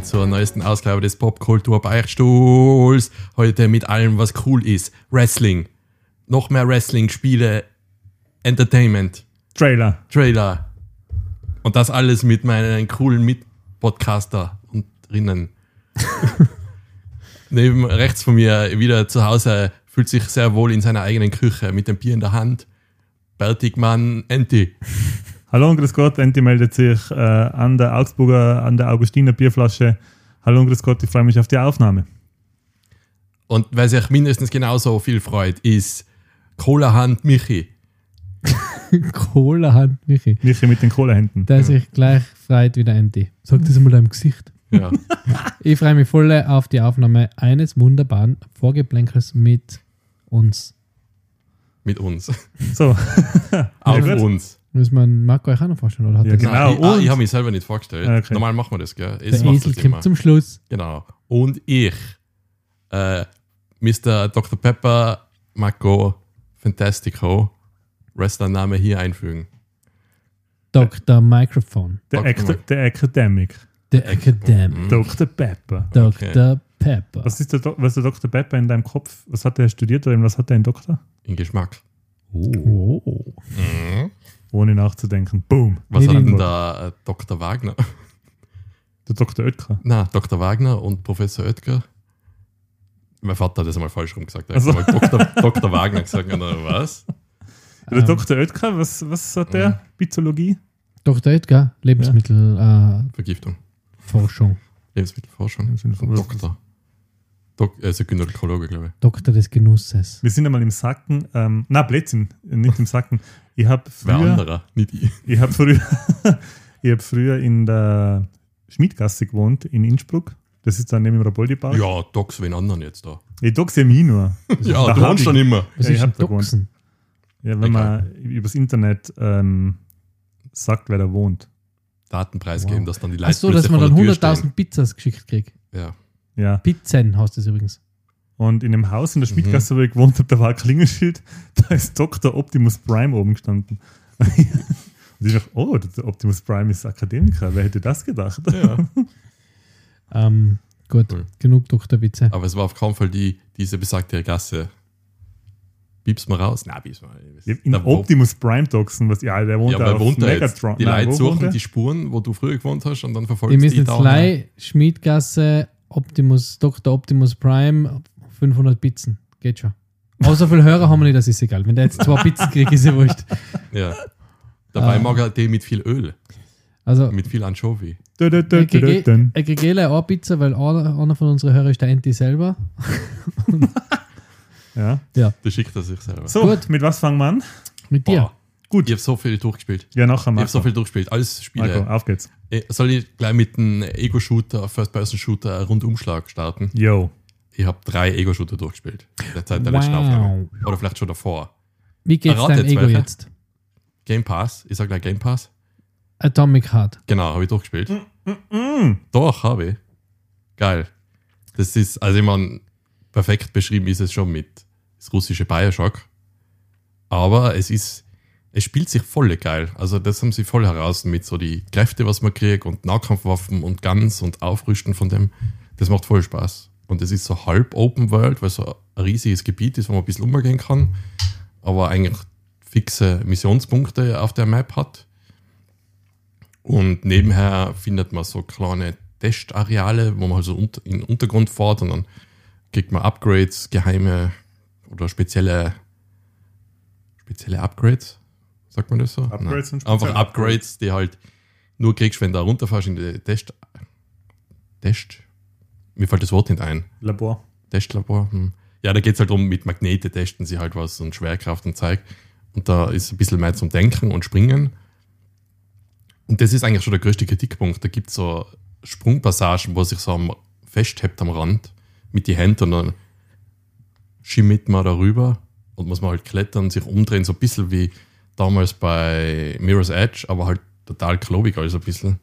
Willkommen zur neuesten Ausgabe des Popkultur Beichtstuhls. Heute mit allem, was cool ist. Wrestling. Noch mehr Wrestling, Spiele, Entertainment, Trailer. Trailer. Und das alles mit meinen coolen Mitpodcaster und drinnen. Neben rechts von mir wieder zu Hause fühlt sich sehr wohl in seiner eigenen Küche mit dem Bier in der Hand. Bärtigmann Enti. Hallo und grüß Gott, Enti meldet sich äh, an der Augsburger, an der Augustiner Bierflasche. Hallo und grüß Gott, ich freue mich auf die Aufnahme. Und wer sich mindestens genauso viel freut, ist Cola-Hand Michi. Cola-Hand, Michi. Michi mit den Kohlehänden. Der sich gleich freut wie der Enti. Sag das mal deinem Gesicht. Ja. Ich freue mich voll auf die Aufnahme eines wunderbaren Vorgeplänkels mit uns. mit uns. So, Auf uns. Muss man Marco euch auch noch vorstellen? Oder hat Ja, er genau. Nein, ich, ah, und- ich habe mich selber nicht vorgestellt. Ah, okay. Normal machen wir das, gell? Der Jetzt macht Esel kommt zum Schluss. Genau. Und ich, äh, Mr. Dr. Pepper Marco Fantastico, Wrestlername hier einfügen. Dr. Microphone. der, mal. der Academic. Der Academic. Dr. Pepper. Dr. Pepper. Was ist der, Do- was ist der Dr. Pepper in deinem Kopf? Was hat er studiert oder was hat er in Doktor? In Geschmack. Oh. Ohne nachzudenken. Boom. Was hat denn der äh, Dr. Wagner? Der Dr. Oetker. Na, Dr. Wagner und Professor Oetker. Mein Vater hat das einmal falsch rum gesagt. Er hat Also. einmal Dr. Dr. Wagner gesagt. Und dann, was? Der Ähm, Dr. Oetker, was, was hat der? Bizologie? Dr. Edgar, Lebensmittelforschung. Vergiftung. Äh, Forschung. Lebensmittelforschung. Lebensmittelforschung. Doktor. Dok also Gynäkologe, glaube ich. Doktor des Genusses. Wir sind einmal im Sacken. Ähm, na, Blödsinn, nicht im Sacken. Ich habe Wer früher, anderer, nicht ich. ich hab früher, ich hab früher in der Schmiedgasse gewohnt, in Innsbruck. Das ist dann neben dem Raboldi-Park. Ja, Docs wen anderen jetzt da. Ich doxe ja mich nur. Ja, Da du wohnst schon immer. Was Ja, ich hab da gewohnt. Ja, wenn man übers Internet ähm, sagt, wer da wohnt. Daten Wow. geben, dass dann die Leute Ach so, dass man dann der Tür 100.000 Pizzas geschickt kriegt. Ja. Ja. Pizzen heißt das übrigens. Und in dem Haus in der Mhm. Schmiedgasse, wo ich gewohnt habe, da war ein Klingelschild, da ist Dr. Optimus Prime oben gestanden. Und ich dachte, oh, der Optimus Prime ist Akademiker. Wer hätte das gedacht? ja. Ähm, gut, Cool. genug Doktorwitze. Aber es war auf keinen Fall die, diese besagte Gasse. Piepst mal raus? Nein, piepst mal. In Da wo- Optimus Prime doxen, was, ja, der wohnt ja, da auf wohnt jetzt? Megatron. Die Nein, Leute suchen die Spuren, wo du früher gewohnt hast und dann Wir verfolgst müssen die jetzt da. gleich Schmiedgasse, Optimus, Dr. Optimus Prime, 500 Pizzen. Geht schon. Aber so viele Hörer haben wir nicht, das ist egal. Wenn der jetzt zwei Pizzen kriegt, ist ja wurscht. Ja. Dabei Ah. mag er die mit viel Öl, Also, mit viel Anchovy. Ich kriege eh eine Pizza, weil einer, einer von unseren Hörern ist der Enti selber. Ja. Das schickt er sich selber. So, Gut. mit was fangen wir an? Mit dir. Boah, Gut. Ich habe so viel durchgespielt. Ja, nachher Ich habe Marco. so viel durchgespielt. Alles Spiele. Marco, auf geht's. Eh, Soll ich gleich mit einem Ego-Shooter, First-Person-Shooter, einen Rundumschlag starten? Yo. Ich habe drei Ego-Shooter durchgespielt. In der Zeit der letzten Wow. Aufnahme. Oder vielleicht schon davor. Wie geht's Errate deinem jetzt Ego welche. jetzt? Game Pass. Ich sage gleich Game Pass. Atomic Heart. Genau, habe ich durchgespielt. Mm. Doch, habe ich. Geil. Das ist, also ich meine, perfekt beschrieben ist es schon mit das russische Bioshock. Aber es ist, es spielt sich voll geil. Also das haben sie voll heraus mit so die Kräfte, was man kriegt und Nahkampfwaffen und Guns und Aufrüsten von dem. Das macht voll Spaß. Und es ist so halb Open World, weil so ein riesiges Gebiet ist, wo man ein bisschen umgehen kann, aber eigentlich fixe Missionspunkte auf der Map hat. Und nebenher findet man so kleine Testareale, wo man also unter, in den Untergrund fährt und dann kriegt man Upgrades, geheime oder spezielle, spezielle Upgrades. Sagt man das so? Upgrades Nein. und Einfach Upgrades, die halt nur kriegst, wenn du runterfährst in die Test. Test? Mir fällt das Wort nicht ein. Labor. Testlabor. Hm. Ja, da geht es halt um, mit Magnete testen sie halt was und Schwerkraft und Zeug. Und da ist ein bisschen mehr zum Denken und Springen. Und das ist eigentlich schon der größte Kritikpunkt. Da gibt es so Sprungpassagen, wo sich so am, festhebt am Rand mit die Händen und dann schimmert man darüber und muss man halt klettern, sich umdrehen, so ein bisschen wie damals bei Mirror's Edge, aber halt total klobig, also ein bisschen.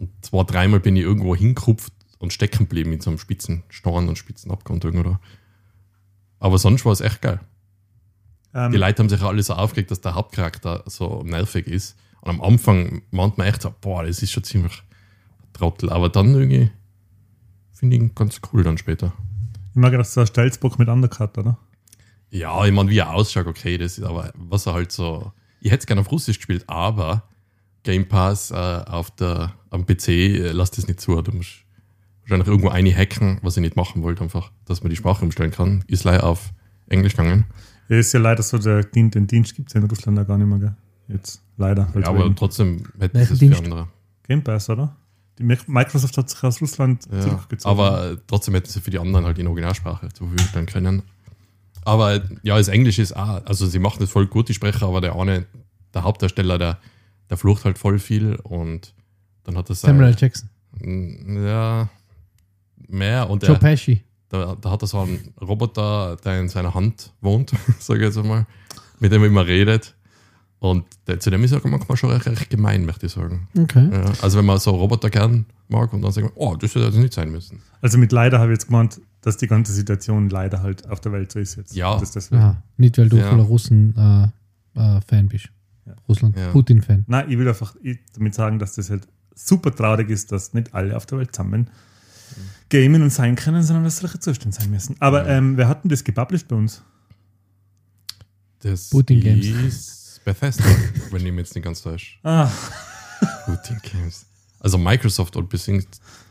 Und zwei, dreimal bin ich irgendwo hingekupft und stecken geblieben in so einem spitzen Storn und spitzen Abgrund irgendwo. Aber sonst war es echt geil. Ähm, Die Leute haben sich alle so aufgeregt, dass der Hauptcharakter so nervig ist. Und am Anfang meint man echt so, boah, das ist schon ziemlich Trottel. Aber dann irgendwie finde ich ihn ganz cool dann später. Ich mag, dass so ein Stelzbock mit Undercut, oder? Ja, ich meine, wie er ausschaut, okay, das ist aber, was er halt so. Ich hätte es gerne auf Russisch gespielt, aber Game Pass äh, auf der, am PC äh, lässt das nicht zu. Du musst wahrscheinlich irgendwo eine hacken, was ich nicht machen wollte, einfach, dass man die Sprache umstellen kann. Ist leider auf Englisch gegangen. Ja, ist ja leider so, der, Dien- den Dienst gibt es ja in Russland ja gar nicht mehr, gell? Jetzt, leider. Halt Ja, aber wegen trotzdem hätte Welchen es für Dienst? andere. Game Pass, oder? Die Mi- Microsoft hat sich aus Russland Ja, zurückgezogen. aber trotzdem hätten sie für die anderen halt in Originalsprache zur Verfügung stellen können. Aber ja, das Englisch ist auch, also sie machen das voll gut, die Sprecher, aber der eine, der Hauptdarsteller, der, der flucht halt voll viel und dann hat das Samuel L. Jackson. ja mehr und Joe der, Pesci. da, da hat er so einen Roboter, der in seiner Hand wohnt, sage ich jetzt einmal, mit dem er immer redet. Und der, zu dem ist er manchmal schon recht, recht gemein, möchte ich sagen. Okay. Ja, also wenn man so Roboter gern mag und dann sagt man, oh, das hätte also nicht sein müssen. Also mit leider habe ich jetzt gemeint, dass die ganze Situation leider halt auf der Welt so ist jetzt. Ja. Das deswegen. Aha. Nicht, weil du Ja. voller Russen-Fan äh, Fan bist. Ja. Russland, Ja. Putin-Fan. Nein, ich will einfach damit sagen, dass das halt super traurig ist, dass nicht alle auf der Welt zusammen gamen und sein können, sondern dass solche Zustände sein müssen. Aber Ja. ähm, wer hat denn das gepublished bei uns? Das Putin Games. Bethesda, wenn ich mich jetzt nicht ganz täusche. Ah, Putin Games. Also Microsoft und besingt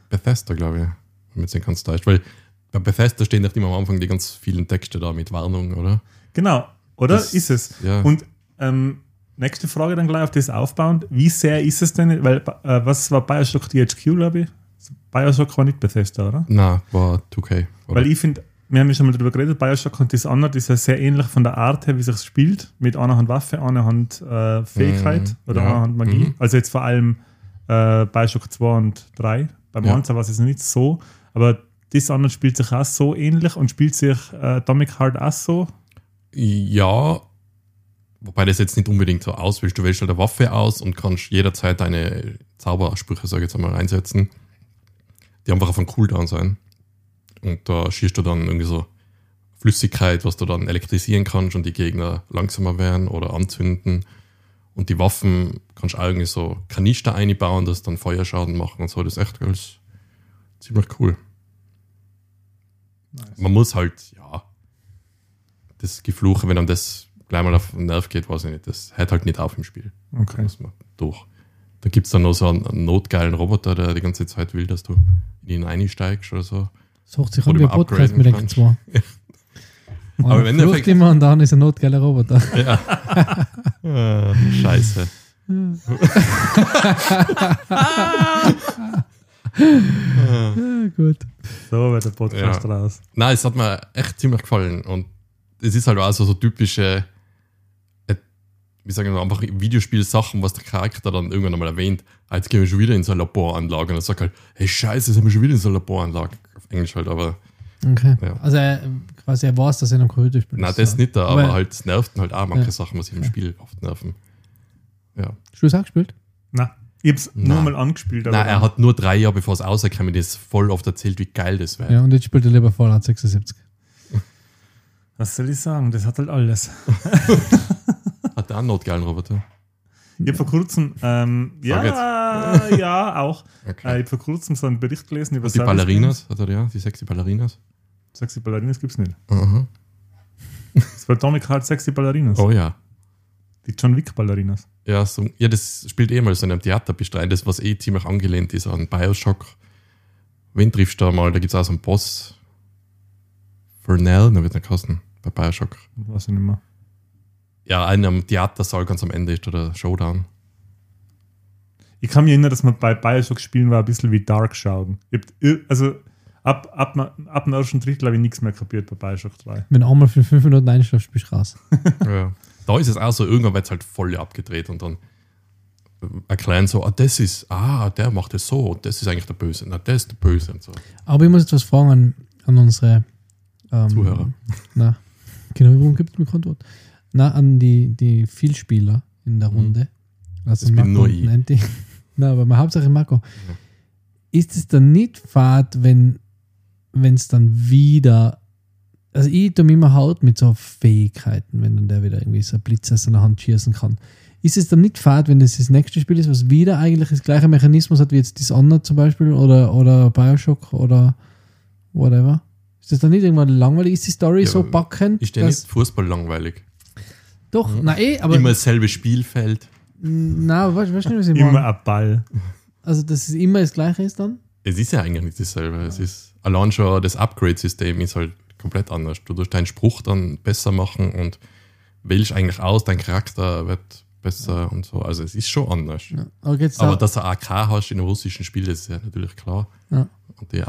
Bethesda, glaube ich, wenn ich mich jetzt nicht ganz täusche. Weil bei Bethesda stehen doch immer am Anfang die ganz vielen Texte da mit Warnung, oder? genau, oder? Das- ist es. Ja. Und ähm, nächste Frage dann gleich auf das aufbauend. Wie sehr ist es denn, weil äh, was war Bioshock THQ, glaube ich? Bioshock war nicht Bethesda, oder? Na, war 2K. Oder? Weil ich finde, wir haben ja schon mal darüber geredet, Bioshock und das andere ist ja sehr ähnlich von der Art her, wie sich spielt, mit einer Hand Waffe, einer Hand äh, Fähigkeit Mhm, oder ja, einer Hand Magie. mhm. Also jetzt vor allem äh, Bioshock 2 und 3. Beim Ja. War es nicht so, aber das andere spielt sich auch so ähnlich und spielt sich äh, Atomic Heart auch so. Ja, wobei das jetzt nicht unbedingt so auswählst. Du wählst halt eine Waffe aus und kannst jederzeit deine Zaubersprüche, sage ich jetzt einmal, einsetzen, die einfach auf einen Cooldown sein. Und da schießt du dann irgendwie so Flüssigkeit, was du dann elektrisieren kannst und die Gegner langsamer werden oder anzünden. Und die Waffen kannst du auch irgendwie so Kanister einbauen, das dann Feuerschaden machen und so. Das ist echt alles ziemlich cool. Man muss halt, ja, das Gefluche, wenn einem das gleich mal auf den Nerv geht, weiß ich nicht, das hört halt nicht auf im Spiel. Da Okay. muss man durch. Da gibt es dann noch so einen, einen notgeilen Roboter, der die ganze Zeit will, dass du in ihn einsteigst oder so. Sucht sich an wie ein Podcast mit den zwei. Aber Aber im wenn Endeffekt- immer und dann ist ein notgeiler Roboter. Ja. Ah, Scheiße. ja, gut. So wird der Podcast Ja. raus. Nein, es hat mir echt ziemlich gefallen. Und es ist halt auch so, so typische, wie sagen wir, einfach Videospielsachen, was der Charakter dann irgendwann einmal erwähnt. Ah, jetzt gehen wir schon wieder in so eine Laboranlage. Und er sagt halt, hey Scheiße, jetzt sind wir schon wieder in so eine Laboranlage. Auf Englisch halt, aber Okay. Ja. Also er, quasi er weiß, dass er in einem Computer spielt. nein, das nicht da, aber, Aber- halt, es nervt halt auch manche Ja. Sachen, was ich im Spiel oft nerven. Ja. Hast du es auch gespielt? Nein, ich habe es nur Nein. mal angespielt. aber Nein, er hat nur drei Jahre, bevor es rausgekommen ist, voll oft erzählt, wie geil das wäre. Ja, und jetzt spielt er lieber Fallout 76. Was soll ich sagen? Das hat halt alles. Der auch einen notgeilen Roboter? Ich habe vor kurzem, ähm, ja, ja, auch. Äh, Okay. ich habe vor kurzem so einen Bericht gelesen über die Ballerinas, hat er ja, die sexy Ballerinas. Sexy Ballerinas gibt es nicht. Das war Atomic Heart Sexy Ballerinas. Oh ja. Die John Wick Ballerinas. Ja, so, ja, das spielt eh mal so in einem Theaterbestrein, das was eh ziemlich angelehnt ist an Bioshock. Wen triffst du da mal? Da gibt es auch so einen Boss. Fernell, da wird er kosten, bei Bioshock. Weiß ich nicht mehr. Ja, einen am Theatersaal ganz am Ende ist da der Showdown. Ich kann mich erinnern, dass man bei Bioshock spielen war ein bisschen wie Dark ir- also ab, ab, ab dem ersten Drittel habe ich nichts mehr kapiert bei Bioshock 3. Wenn du einmal für fünf Minuten einschläfst, bist du raus. ja. Da ist es auch so, irgendwann wird es halt voll abgedreht und dann erklären so, ah, das ist, ah, der macht es so, und das ist eigentlich der Böse, na, der ist der Böse und so. Aber ich muss jetzt was fragen an, an unsere ähm, Zuhörer. Na, genau, warum gibt es mir kein Wort? Na, an die, die Vielspieler in der Mhm. Runde. Also Das bin nur ich. Nanti. Na, aber Hauptsache Marco. Ist es dann nicht fad, wenn es dann wieder. Also ich tue mir immer Haut mit so Fähigkeiten, wenn dann der wieder irgendwie so ein Blitz aus seiner Hand schießen kann. ist es dann nicht fad, wenn das das nächste Spiel ist, was wieder eigentlich das gleiche Mechanismus hat wie jetzt Dishonored zum Beispiel oder, oder Bioshock oder whatever? Ist das dann nicht irgendwann langweilig? Ist die Story Ja, so backend? Ist der nicht Fußball langweilig? Doch, na eh, aber. Immer dasselbe Spielfeld. Na, weißt du nicht, was ich Immer meine? ein Ball. Also, dass es immer das gleiche ist dann? Es ist ja eigentlich nicht dasselbe. Es ist allein schon das Upgrade-System ist halt komplett anders. Du tust deinen Spruch dann besser machen und wählst eigentlich aus, dein Charakter wird besser und so. Also es ist schon anders. Ja. Aber, Aber da, dass du AK hast in einem russischen Spiel, das ist ja natürlich klar. Ja. Und die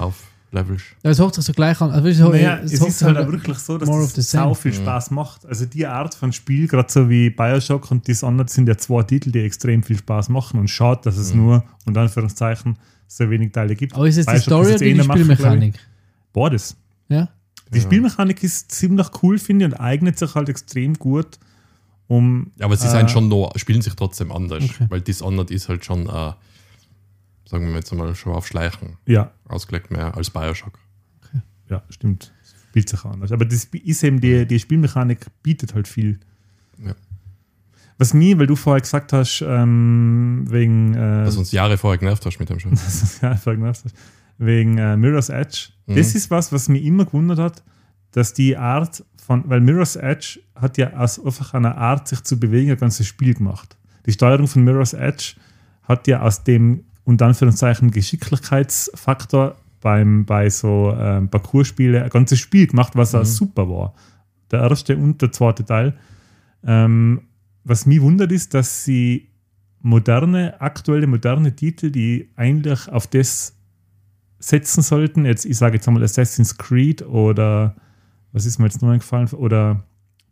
auflevelst. aber es hört sich so gleich an. Also, weißt du, Naja, es es ist halt auch wirklich so, dass the das sau viel Spaß macht. Also die Art von Spiel, gerade so wie Bioshock und Dishonored, sind ja zwei Titel, die extrem viel Spaß machen. Und schade, dass es nur, unter Anführungszeichen, so wenig Teile gibt. Aber ist es die Bioshock Story ist oder jetzt eh die. Spielmechanik? Beides. Ja? Die Ja. Spielmechanik ist ziemlich cool, finde ich, und eignet sich halt extrem gut, um. Ja, aber sie äh, sind schon noch, spielen sich trotzdem anders. Okay. Weil Dishonored ist halt schon, äh, sagen wir jetzt mal, schon auf Schleichen Ja, ausgelegt mehr als Bioshock. ja, stimmt. Spielt sich anders. Aber das ist eben die, die Spielmechanik bietet halt viel. Ja. Was mir, weil du vorher gesagt hast, ähm, wegen. Äh, Dass uns Jahre vorher genervt hast mit dem Spiel. ja, vorher gesagt hast, wegen äh, Mirror's Edge. Mhm. Das ist was, was mich immer gewundert hat, dass die Art von, weil Mirror's Edge hat ja aus einfach einer Art, sich zu bewegen, ein ganzes Spiel gemacht. Die Steuerung von Mirror's Edge hat ja aus dem, unter Anführungszeichen, Geschicklichkeitsfaktor beim, bei so ähm, Parcourspielen ein ganzes Spiel gemacht, was auch Mhm. super war. Der erste und der zweite Teil. Ähm, was mich wundert ist, dass sie moderne, aktuelle, moderne Titel, die eigentlich auf das setzen sollten, jetzt, ich sage jetzt einmal Assassin's Creed oder was ist mir jetzt noch eingefallen, oder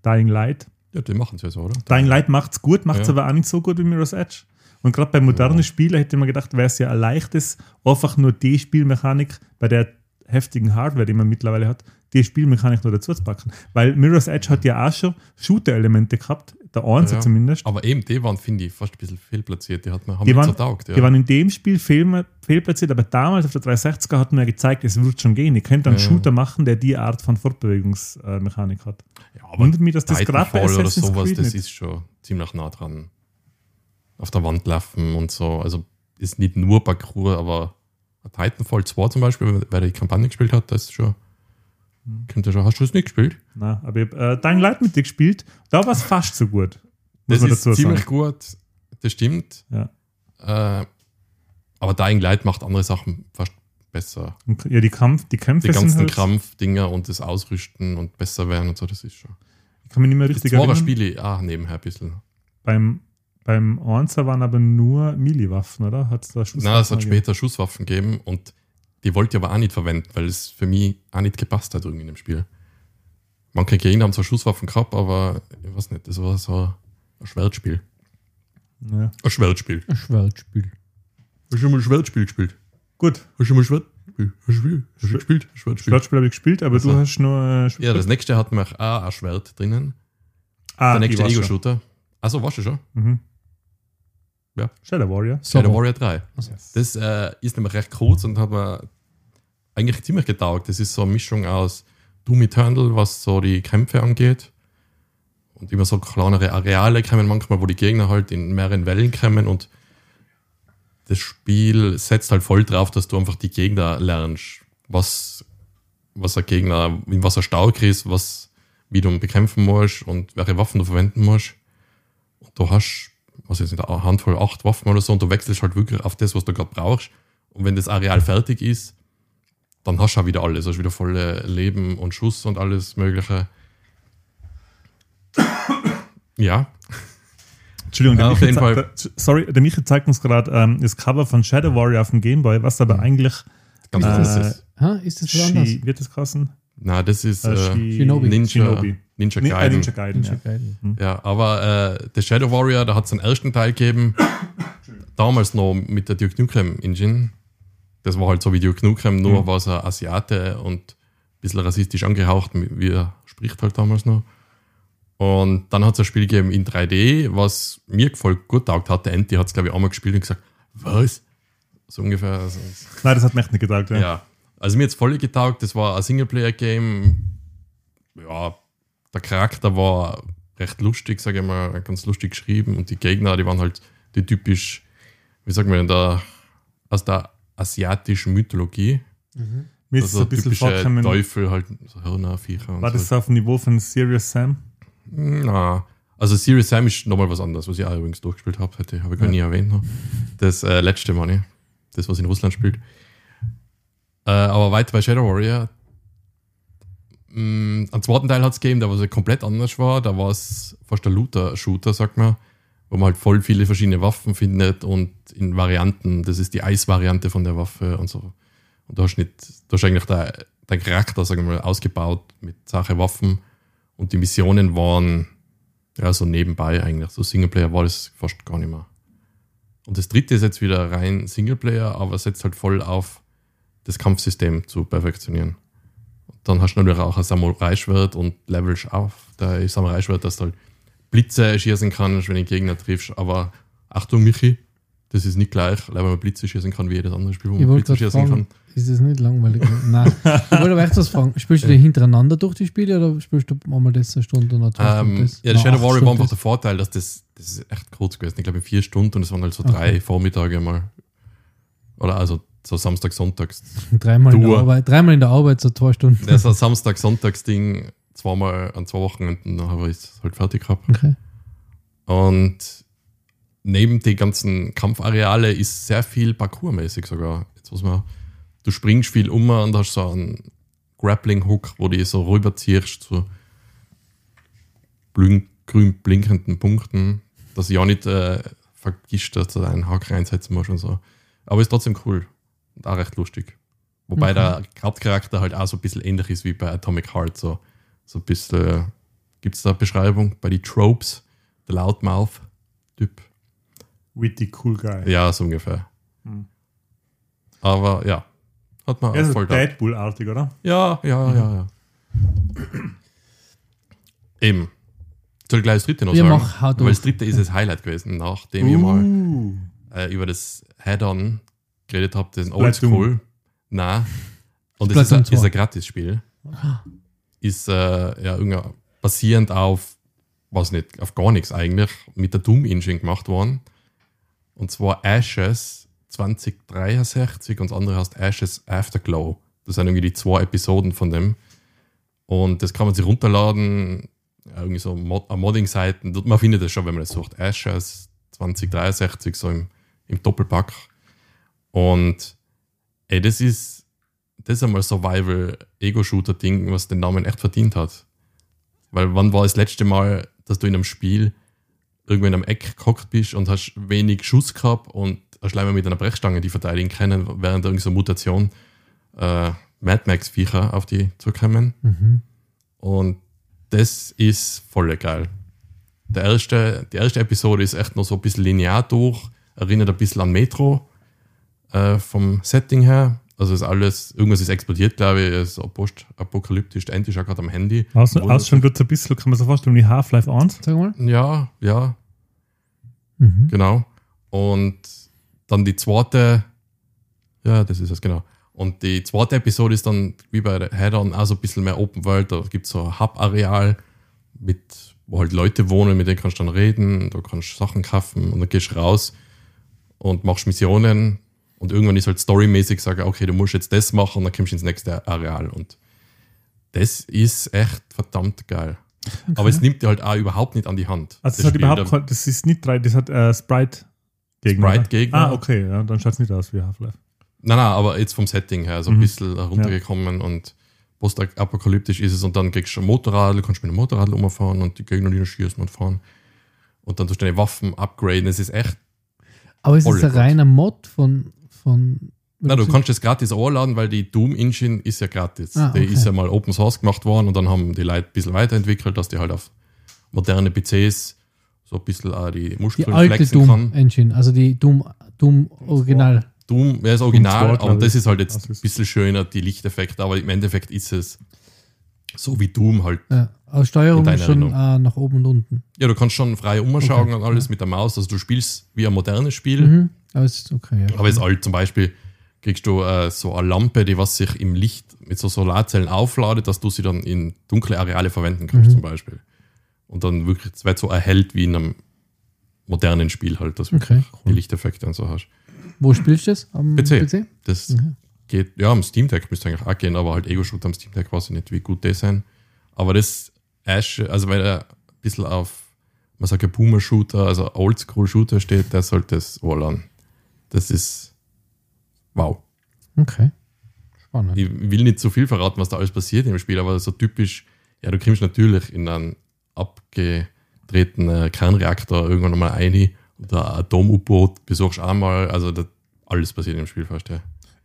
Dying Light. Ja, die machen es ja so, oder? Dying Light macht es gut, macht es Ja. aber auch nicht so gut wie Mirror's Edge. Und gerade bei modernen Ja. Spielen hätte man gedacht, wäre es ja ein leichtes, einfach nur die Spielmechanik bei der heftigen Hardware, die man mittlerweile hat, die Spielmechanik noch dazu zu packen. Weil Mirror's Edge hat ja auch schon Shooter-Elemente gehabt, der Einser Ja. zumindest. Aber eben, die waren, finde ich, fast ein bisschen fehlplatziert. Die hat man, haben Die waren- taugt. Ja. Die waren in dem Spiel fehl, fehlplatziert, aber damals auf der 360er hat man ja gezeigt, es wird schon gehen. Ihr könnt einen Ja. Shooter machen, der die Art von Fortbewegungsmechanik hat. ja, aber Wundert mich, dass das gerade bei Titanfall oder Assassin's sowas, Creed das nicht. ist schon ziemlich nah dran. Auf der Wand laufen und so. Also ist nicht nur Parkour, aber Titanfall 2 zum Beispiel, wer die Kampagne gespielt hat, das ist schon. Hm. Könnte schon. Hast du das nicht gespielt? Na, aber ich habe äh, Dying Light mit dir gespielt, da war es fast so gut. Muss Das man ist ziemlich sagen. gut, das stimmt. Ja. Äh, aber Dying Light macht andere Sachen fast besser. Ja, die, Kampf, die Kämpfe Die ganzen halt, Krampfdinger und das Ausrüsten und besser werden und so, das ist schon. ich kann mich nicht mehr Das richtig Zwarer erinnern. spiele ich auch nebenher ein bisschen. Beim, beim Einser waren aber nur Melee-Waffen, oder? Hat's da Nein, es Schusswaffen hat gegeben? später Schusswaffen gegeben und die wollte ich aber auch nicht verwenden, weil es für mich auch nicht gepasst hat irgendwie in dem Spiel. Manche Gegner haben zwar Schusswaffen gehabt, aber ich weiß nicht, das war so ein Schwertspiel. Ja. Ein Schwertspiel. Ein Schwertspiel. Hast du schon mal ein Schwertspiel gespielt? Gut, Hast du schon mal ein Schwertspiel? Hast du? Hast du gespielt? Ein Schwertspiel. Schwertspiel habe ich gespielt, aber Also. du hast nur. Äh, Ja, das nächste hat mir auch ein Schwert drinnen. ah, Der nächste. Ego-Shooter. Achso, warst du schon? Mhm. Ja. Shadow Warrior. Shadow. Warrior 3. Das äh, ist nämlich recht kurz und hat mir eigentlich ziemlich getaugt. Das ist so eine Mischung aus Doom Eternal, was so die Kämpfe angeht. Und immer so kleinere Areale kommen manchmal, wo die Gegner halt in mehreren Wellen kommen und das Spiel setzt halt voll drauf, dass du einfach die Gegner lernst, was, was ein Gegner, in was er stark ist, was, wie du ihn bekämpfen musst und welche Waffen du verwenden musst. Und du hast, was jetzt nicht, eine Handvoll, acht Waffen oder so, und du wechselst halt wirklich auf das, was du gerade brauchst. Und wenn das Areal fertig ist, dann hast du auch wieder alles. Hast wieder volle Leben und Schuss und alles Mögliche. Ja, Entschuldigung, der Ja, auf jeden Fall. der- sorry, der Michael zeigt uns gerade ähm, das Cover von Shadow Warrior auf dem Gameboy, was aber Mhm. eigentlich ganz Äh, anders ist. Ha, ist das? Shi, wird das kosten? Na, das ist Äh, äh, Shi- Shinobi. Ninja, Shinobi. Ninja Ni- äh, Gaiden. Ninja Gaiden, Ninja ja. Gaiden. Ja, aber äh, der Shadow Warrior, da hat es einen ersten Teil gegeben, damals noch mit der Duke Nukem Engine. Das war halt so wie Duke Nukem, nur Mhm. war es ein Asiate und ein bisschen rassistisch angehaucht, wie er spricht halt damals noch. Und dann hat es ein Spiel gegeben in 3D, was mir voll gut taugt hat. Der Anti hat es, glaube ich, einmal gespielt und gesagt, was? So ungefähr. Also, Nein, das hat mir echt nicht getaugt. Ja. ja. Also mir jetzt voll getaugt, das war ein Singleplayer-Game. Ja, der Charakter war recht lustig, sage ich mal, ganz lustig geschrieben. Und die Gegner, die waren halt die typisch, wie sagen wir denn da, aus der asiatischen Mythologie. Mir ist Also so ein bisschen vorgekommen, Teufel, halt so Hörner, Viecher und war so. das auf dem Niveau von Serious Sam? Na, also Serious Sam ist nochmal was anderes, was ich auch übrigens durchgespielt habe. Hätte habe ich gar Ja. nie erwähnt. Noch. Das äh, letzte Money. Das, was in Russland spielt. Äh, aber weiter bei Shadow Warrior. Mh, einen zweiten Teil hat es gegeben, der was komplett anders war. Da war es fast ein Looter-Shooter, sagt man. Wo man halt voll viele verschiedene Waffen findet und in Varianten. Das ist die Eis-Variante von der Waffe und so. Und da hast du nicht, da hast eigentlich dein, dein Charakter, sagen wir mal, ausgebaut mit Sache Waffen. Und die Missionen waren ja so nebenbei eigentlich. So Singleplayer war das fast gar nicht mehr. Und das dritte ist jetzt wieder rein Singleplayer, aber setzt halt voll auf das Kampfsystem zu perfektionieren. Dann hast du natürlich auch ein Samurai-Schwert und levelst auf. Der Samurai-Schwert, dass du halt Blitze schießen kannst, wenn du einen Gegner triffst. Aber Achtung, Michi, das ist nicht gleich, weil man Blitze schießen kann wie jedes andere Spiel, wo man Blitze schießen fragen, kann. ist das nicht langweilig? Nein. Ich wollte aber echt was fragen. Spielst du die hintereinander durch die Spiele oder spielst du einmal das eine Stunde und eine zwei Stunden Ähm, das? ja, der Nein, Shadow Warrior war einfach das. der Vorteil, dass das, das ist echt kurz gewesen. Ich glaube, in vier Stunden und es waren halt so Okay. drei Vormittage mal. Oder also so Samstag, Sonntags. Dreimal in der. Arbeit. Dreimal in der Arbeit, so zwei Stunden. Das war Samstag, Sonntags-Ding, zweimal an zwei Wochenenden, dann habe ich es halt fertig gehabt. Okay. Und neben die ganzen Kampfareale ist sehr viel parkourmäßig sogar. Jetzt muss man, du springst viel um und hast so einen Grappling-Hook, wo du so rüberziehst zu blün, grün blinkenden Punkten, dass ich auch nicht äh, vergisst, dass du einen Hack reinsetzen musst und so. Aber ist trotzdem cool auch recht lustig. Wobei Okay. der Hauptcharakter halt auch so ein bisschen ähnlich ist wie bei Atomic Heart. So, so ein bisschen, gibt es da eine Beschreibung bei die Tropes, der Loudmouth-Typ. Witty Cool Guy. Ja, so ungefähr. Hm. Aber ja, hat man Er ist voll da. Deadpool-artig, oder? Ja, ja, ja, ja. Eben. Soll ich gleich das dritte noch Wir sagen? machen, hau Weil das dritte ist das Highlight gewesen, nachdem ich mal Uh. äh, über das Head-On geredet habe, das ist ein Splatoon. Oldschool. Nein. Und das ist ein, ist 2. ein Gratis-Spiel. Ist äh, ja irgendwie basierend auf, was nicht, auf gar nichts eigentlich, mit der Doom Engine gemacht worden. Und zwar Ashes 2063 und das andere heißt Ashes Afterglow. Das sind irgendwie die zwei Episoden von dem. Und das kann man sich runterladen, irgendwie so Mod Modding-Seiten. Man findet das schon, wenn man das sucht. Ashes 2063, so im, im Doppelpack. Und ey, das ist, das ist einmal Survival-Ego-Shooter-Ding, was den Namen echt verdient hat. Weil wann war das letzte Mal, dass du in einem Spiel irgendwo in einem Eck gehockt bist und hast wenig Schuss gehabt und hast leider mit einer Brechstange die verteidigen können, während irgendeine so Mutation äh, Mad Max-Viecher auf die zukommen. Mhm. Und das ist voll geil. Der erste, die erste Episode ist echt noch so ein bisschen linear durch, erinnert ein bisschen an Metro äh, vom Setting her. Also ist alles, irgendwas ist explodiert, glaube ich, ist so postapokalyptisch, der End ist auch gerade am Handy. Aus, ausschauen tut es ein bisschen, kann man sich vorstellen, wie Half-Life 1. Sag mal. Ja, ja, Mhm. genau. Und dann die zweite, ja, das ist es, genau. Und die zweite Episode ist dann wie bei der Head-On auch so ein bisschen mehr Open World. Da gibt es so ein Hub-Areal, mit, wo halt Leute wohnen, mit denen kannst du dann reden, da kannst du Sachen kaufen und dann gehst du raus und machst Missionen. Und irgendwann ist halt storymäßig sagen, okay, du musst jetzt das machen und dann kommst du ins nächste Areal. Und das ist echt verdammt geil. Aber es nimmt dir halt auch überhaupt nicht an die Hand. Also das, das hat überhaupt kein, das ist nicht drei, das hat äh, Sprite-Gegner. Sprite-Gegner. Ah, okay, ja, dann schaut es nicht aus wie Half-Life. Nein, nein, aber jetzt vom Setting her, so ein Mhm. bisschen runtergekommen und postapokalyptisch ist es und dann kriegst du ein Motorrad, du kannst mit einem Motorrad umfahren und die Gegner die schießen und fahren. Und dann tust du deine Waffen upgraden. Es ist echt. Aber ist Voll es ein reiner Mod von. Von Na, du kannst das gratis anladen, weil die Doom Engine ist ja gratis. Ah, Die okay. ist ja mal Open Source gemacht worden und dann haben die Leute ein bisschen weiterentwickelt, dass die halt auf moderne PCs so ein bisschen auch die die Muskeln alte flexen Doom kann. Engine, also die Doom, Doom Original. Doom, ja, ist original, Doom 2, aber das ist halt jetzt ein bisschen schöner, die Lichteffekte, aber im Endeffekt ist es so wie Doom halt. Ja, aber Steuerung ist schon äh, nach oben und unten. Ja, du kannst schon frei umschauen Okay. und alles mit der Maus. Also du spielst wie ein modernes Spiel, Mhm. Aber es ist okay, ja. aber es halt zum Beispiel, kriegst du äh, so eine Lampe, die was sich im Licht mit so Solarzellen aufladet, dass du sie dann in dunkle Areale verwenden kannst Mhm. zum Beispiel. Und dann wirklich, es wird so erhellt wie in einem modernen Spiel halt, dass du Okay, die Lichteffekte und so hast. Wo spielst du das? Am PC. PC? Das Mhm. geht, ja, am Steam Deck müsste eigentlich auch gehen, aber halt Ego-Shooter am Steam Deck weiß ich nicht, wie gut das sein. Aber das erste, also weil er ein bisschen auf, man sagt ja Boomer-Shooter, also Oldschool-Shooter steht, der sollte das an. Das ist wow. Okay. Spannend. Ich will nicht zu viel verraten, was da alles passiert im Spiel, aber so typisch, ja, du kommst natürlich in einen abgetretenen Kernreaktor irgendwann einmal ein oder ein Atom-U-Boot besuchst einmal, also das, alles passiert im Spiel fast, ja.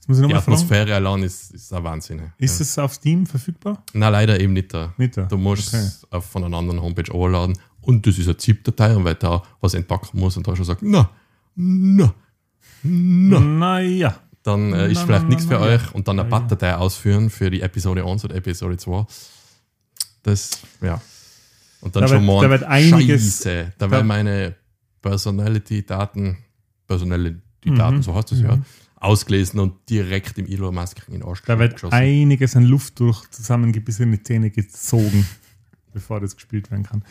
Die nochmal fragen, Atmosphäre allein ist, ist ein Wahnsinn. ja. ist es auf Steam verfügbar? Nein, leider eben nicht da. Nicht da. Du musst Okay. es auf von einer anderen Homepage overladen und das ist ein ZIP-Datei und weil da was entpacken muss und da schon sagt, na, na, na, Naja. dann äh, ist Na, vielleicht nichts für na, euch und dann eine Na, ja. Ausführen für die Episode 1 oder Episode 2. Das, ja. Und dann Da schon mal da wird einiges- Scheiße, da da- werden meine Personality-Daten, Personality-Daten, Mhm. so heißt das ja, ausgelesen und direkt im Elon Musk in den Arsch Da wird geschossen. einiges an Luft durch zusammengebissene Zähne gezogen, bevor das gespielt werden kann.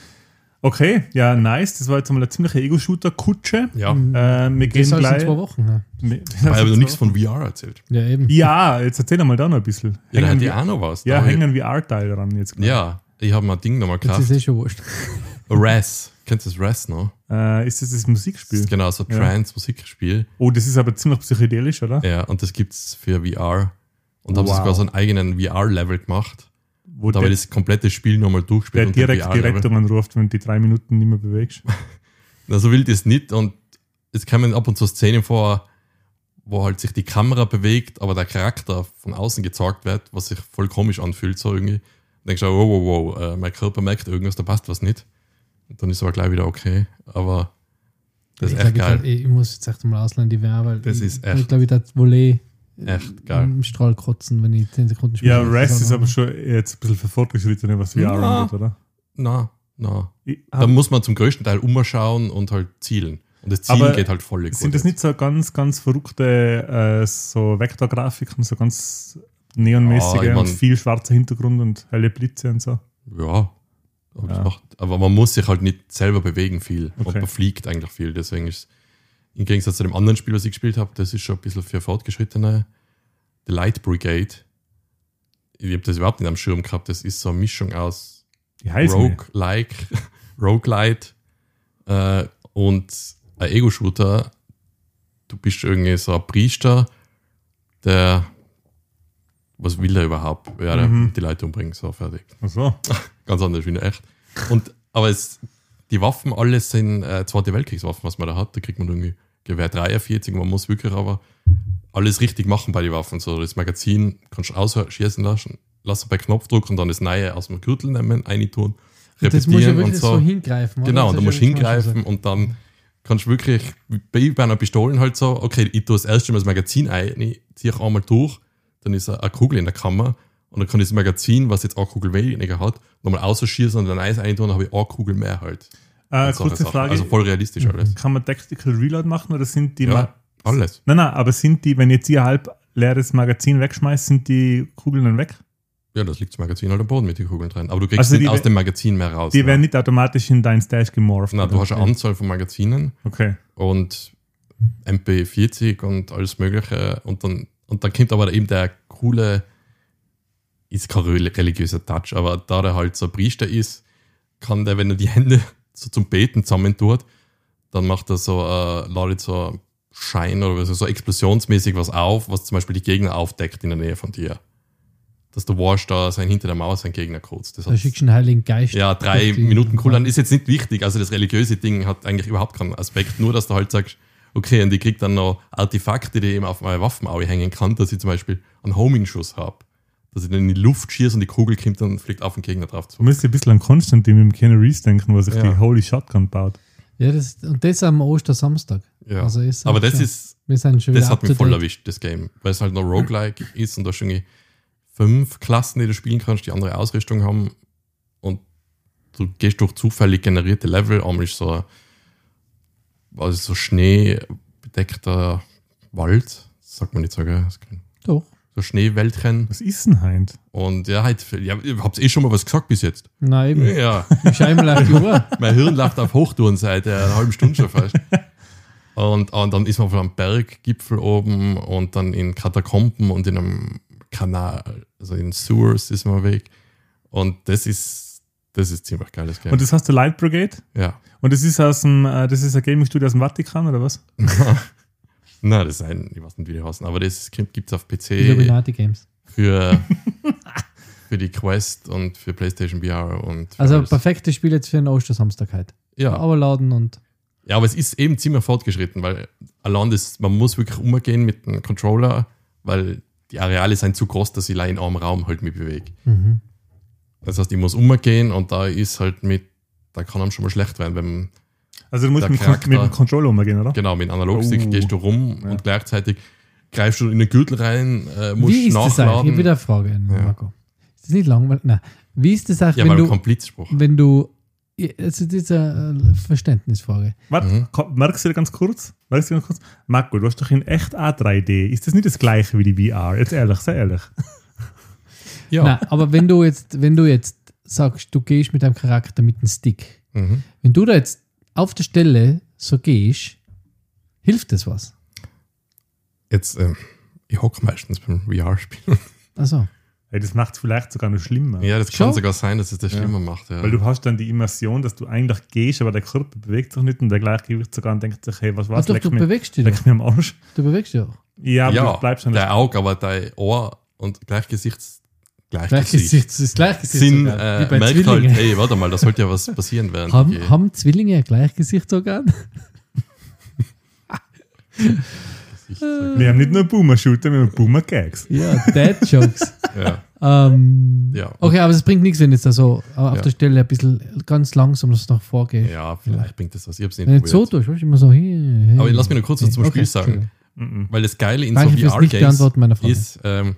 Okay, ja, nice. Das war jetzt einmal ein ziemlicher Ego-Shooter-Kutsche. Ja, Mhm. Äh, wir gehen Das heißt in gleich. zwei Wochen. Ja, Nee, weil aber noch nichts von VR erzählt. ja eben. Ja, jetzt erzähl mal da noch ein bisschen. Ja, da Hängen hätte ich wir- auch noch was. ja Da ich- hängen ein VR-Teil dran jetzt. gleich. Ja, ich habe mir ein Ding nochmal Jetzt ist gekauft. eh schon wurscht. Res. Kennst du das Res noch? Äh, ist das das Das Musikspiel? ist genau so ein Ja. Trance-Musikspiel. Oh, das ist aber ziemlich psychedelisch, oder? Ja, und das gibt es für VR. Und haben sie Wow. sogar so einen eigenen VR-Level gemacht. Wo Da der, ich das komplette Spiel nochmal durchgespielt. der direkt die. Rettung anruft, wenn du die drei Minuten nicht mehr bewegst. Na, so will das nicht. Und es kommen ab und zu Szenen vor, wo halt sich die Kamera bewegt, aber der Charakter von außen gezeigt wird, was sich voll komisch anfühlt, so irgendwie. Dann denkst du, oh, wow, wow, wow, äh, mein Körper merkt irgendwas, da passt was nicht. Und dann ist aber gleich wieder okay. Aber das ist ich echt glaub, geil. Ich, ich muss jetzt echt mal ausleihen, die weil Das ich, ist echt- Ich glaube, ich das Volley Echt geil. im Strahl kotzen, wenn ich 10 Sekunden spiele. Ja, Res ist aber schon jetzt ein bisschen für Fortgeschrittene, was VR Ja. angeht, oder? Na, na. Ich Da muss man zum größten Teil umschauen und halt zielen. Und das Zielen Aber geht halt voll gut. sind das nicht so ganz, ganz verrückte äh, so Vektorgrafiken, so ganz neonmäßige Ah, ich mein- und viel schwarzer Hintergrund und helle Blitze und so? Ja. Aber, Ja. Macht, aber man muss sich halt nicht selber bewegen viel. Und Okay. man fliegt eigentlich viel. Deswegen ist im Gegensatz zu dem anderen Spiel, was ich gespielt habe, das ist schon ein bisschen für Fortgeschrittene. The Light Brigade. Ich habe das überhaupt nicht am Schirm gehabt. Das ist so eine Mischung aus Rogue-like, Roguelite äh, und ein Ego-Shooter. Du bist irgendwie so ein Priester, der was will er überhaupt? Ja, Mhm. die Leute umbringen, so fertig. Ach so. Ganz anders wie in echt. Und, aber es, die Waffen, alles sind äh, Zweite Weltkriegswaffen, was man da hat. Da kriegt man irgendwie Gewehr 43 und man muss wirklich aber alles richtig machen bei den Waffen. So das Magazin kannst du ausschießen lassen, lassen bei Knopfdruck und dann das Neue aus dem Gürtel nehmen, reintun, repetieren und so, so. hingreifen. Genau, und du musst wirklich hingreifen und dann kannst du wirklich, wie bei einer Pistole halt so, okay, ich tue das erste Mal das Magazin ein, ich ziehe einmal durch, dann ist eine Kugel in der Kammer und dann kann ich das Magazin, was jetzt eine Kugel weniger hat, nochmal ausschießen und dann eins eintun, dann habe ich eine Kugel mehr halt. Äh, kurze. Frage. Also voll realistisch alles. Kann man Tactical Reload machen oder sind die. Ja, alles. nein, nein, aber sind die, wenn jetzt ihr halb leeres Magazin wegschmeißt, sind die Kugeln dann weg? Ja, das liegt das Magazin halt am Boden mit den Kugeln drin. Aber du kriegst Also nicht die aus dem Magazin mehr raus. Die ne? werden nicht automatisch in dein Stash gemorpht. Nein, du hast eine Anzahl von Magazinen Okay. und MP40 und alles Mögliche. Und dann, und dann kommt aber eben der coole, ist kein rel- religiöser Touch, aber da der halt so ein Priester ist, kann der, wenn er die Hände so zum Beten zusammentut, dann macht er so, äh, ladet so Schein oder so, so explosionsmäßig was auf, was zum Beispiel die Gegner aufdeckt in der Nähe von dir. Dass du weißt, da sein hinter der Mauer sein Gegner kurz. Das Da schickst du einen Heiligen Geist. ja, drei Minuten Cooldown ist jetzt nicht wichtig. Also das religiöse Ding hat eigentlich überhaupt keinen Aspekt. Nur, dass du halt sagst, okay, und ich krieg dann noch Artefakte, die ich eben auf meine Waffen hängen kann, dass ich zum Beispiel einen Homing-Schuss habe. Dass ich dann in die Luft schieße und die Kugel kommt dann fliegt auf den Gegner drauf. Du müsst ein bisschen an Konstantin mit dem Reeves denken, wo sich Ja. die Holy Shotgun baut. Ja, das, und das am Ostersamstag. Ja. Also ist Aber das schon- ist, Wir sind schon wieder das hat mich voll date. erwischt, das Game. Weil es halt noch Roguelike ist und da schon irgendwie fünf Klassen, die du spielen kannst, die andere Ausrüstung haben. Und du gehst durch zufällig generierte Level. Einmal ist so, also so schneebedeckter Wald. Sagt man nicht so, gell? So Schneewäldchen. Was ist denn Heint? Und ja, halt, ja, ihr habt eh schon mal was gesagt bis jetzt. Nein, eben. Ja, immer auf die Uhr. mein Hirn läuft auf Hochtouren seit einer halben Stunde schon fast. Und, und dann ist man auf einem Berggipfel oben und dann in Katakomben und in einem Kanal, also in Sewers ist man weg. Und das ist, das ist ziemlich geiles Game. Und das heißt der Light Brigade? ja. Und das ist aus dem, äh, das ist ein Gaming-Studio aus dem Vatikan oder was? Na, das ist ein, ich weiß nicht, wie die heißen, aber das gibt es auf PC Illuminati Games. für, für die Quest und für PlayStation VR und Also alles. perfektes Spiel jetzt für einen Ostersamstag halt. ja. Aber laden und. ja, aber es ist eben ziemlich fortgeschritten, weil allein das, man muss wirklich umgehen mit dem Controller, weil die Areale sind zu groß, dass ich allein in einem Raum halt mich bewege. Mhm. Das heißt, ich muss umgehen und da ist halt mit, da kann einem schon mal schlecht werden, wenn Also du musst mit, Charakter- mit dem Controller umgehen, oder? genau mit Analogstick Oh. gehst du rum Ja. und gleichzeitig greifst du in den Gürtel rein, äh, musst Wie ist das eigentlich? Ich nachladen. habe wieder eine Frage, an Ja. Marco. Ist das nicht langweilig? Nein. Wie ist das eigentlich, ja, wenn weil du, wenn du. Also, das ist eine Verständnisfrage. Warte, Mhm. merkst du dir ganz kurz? Merkst du dir ganz kurz? Marco, du hast doch in echt auch 3D. Ist das nicht das gleiche wie die VR? Jetzt ehrlich, sehr ehrlich. Ja. Nein, aber wenn du jetzt, wenn du jetzt sagst, du gehst mit deinem Charakter mit dem Stick, Mhm. wenn du da jetzt auf der Stelle so gehst, hilft das was? Jetzt, ähm, ich hocke meistens beim VR-Spiel. Also, Hey, das macht es vielleicht sogar noch schlimmer. ja, das kann Schon? sogar sein, dass es das Ja. schlimmer macht. Ja. Weil du hast dann die Immersion, dass du eigentlich gehst, aber der Körper bewegt sich nicht und der Gleichgewicht sogar und denkt sich, hey, was war's, doch, leck du mir, bewegst dich doch. leck mir am Arsch. Du bewegst dich auch. Ja, aber ja, du bleibst dann dein Auge, aber dein Ohr und Gleichgesichts, Gleichgesicht Gleichgesicht, das ist Gleichgesicht. sind, sogar, wie äh, merkt halt, Zwillingen. hey, warte mal, da sollte ja was passieren ich haben, gehe. haben Zwillinge ein Gleichgesichtsorgan? Gesichtsorgan. Wir haben nicht nur Boomer-Shooter, wir haben Boomer-Gags. ja, Dad-Jokes. Ja, ähm, Ja. Okay, aber es bringt nichts, wenn jetzt da so auf Ja. der Stelle ein bisschen ganz langsam das noch vorgeht. ja, vielleicht bringt das was. Ich hab's nicht jetzt so probiert. tust, weißt du, immer so hier. hey. Aber lass mich noch kurz was zum Spiel sagen. Entschuldigung. Mhm. Weil das Geile in Danke so nicht VR-Games beantworten meiner Frage. ist, ähm,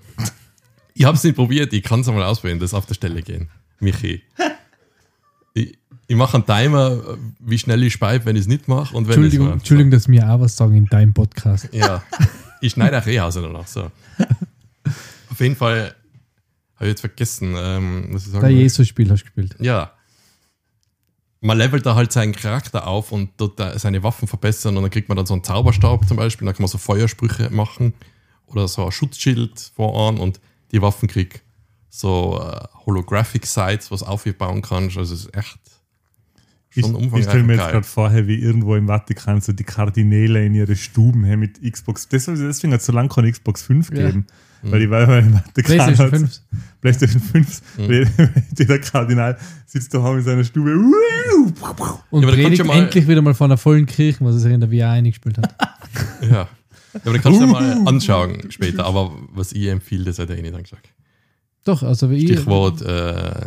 ich habe es nicht probiert, ich kann es einmal ausprobieren, das auf der Stelle gehen. Michi. Ich, ich mache einen Timer, wie schnell ich speibe, wenn ich es nicht mache. Und wenn Entschuldigung, dass wir auch was sagen in deinem Podcast. Ja. Ich schneide auch eh aus danach. So. Auf jeden Fall habe ich jetzt vergessen, ähm, was ich sagen Der. Jesus-Spiel hast du gespielt. Ja. Man levelt da halt seinen Charakter auf und dort da seine Waffen verbessern und dann kriegt man dann so einen Zauberstab zum Beispiel, dann kann man so Feuersprüche machen oder so ein Schutzschild voran und die Waffen krieg so äh, Holographic Sites, was aufbauen kannst. Also es ist echt Ich, schon ich umfangreich. stelle mir jetzt gerade vor, wie irgendwo im Vatikan so die Kardinäle in ihre Stuben haben mit Xbox. Deswegen, deswegen hat es so lange keine Xbox 5 Ja. gegeben. Mhm. Weil die weil im Vatikan PlayStation hat's- 5. PlayStation 5. Mhm. weil Der Kardinal sitzt daheim in seiner Stube. Und Ja, da predigt endlich wieder mal von einer vollen Kirche, was er sich in der VR eingespielt hat. Ja. Ja aber dann kannst du dir mal anschauen später. Aber was ich empfehle, das hat er eh nicht angesagt. Doch, also wie ich, Stichwort äh,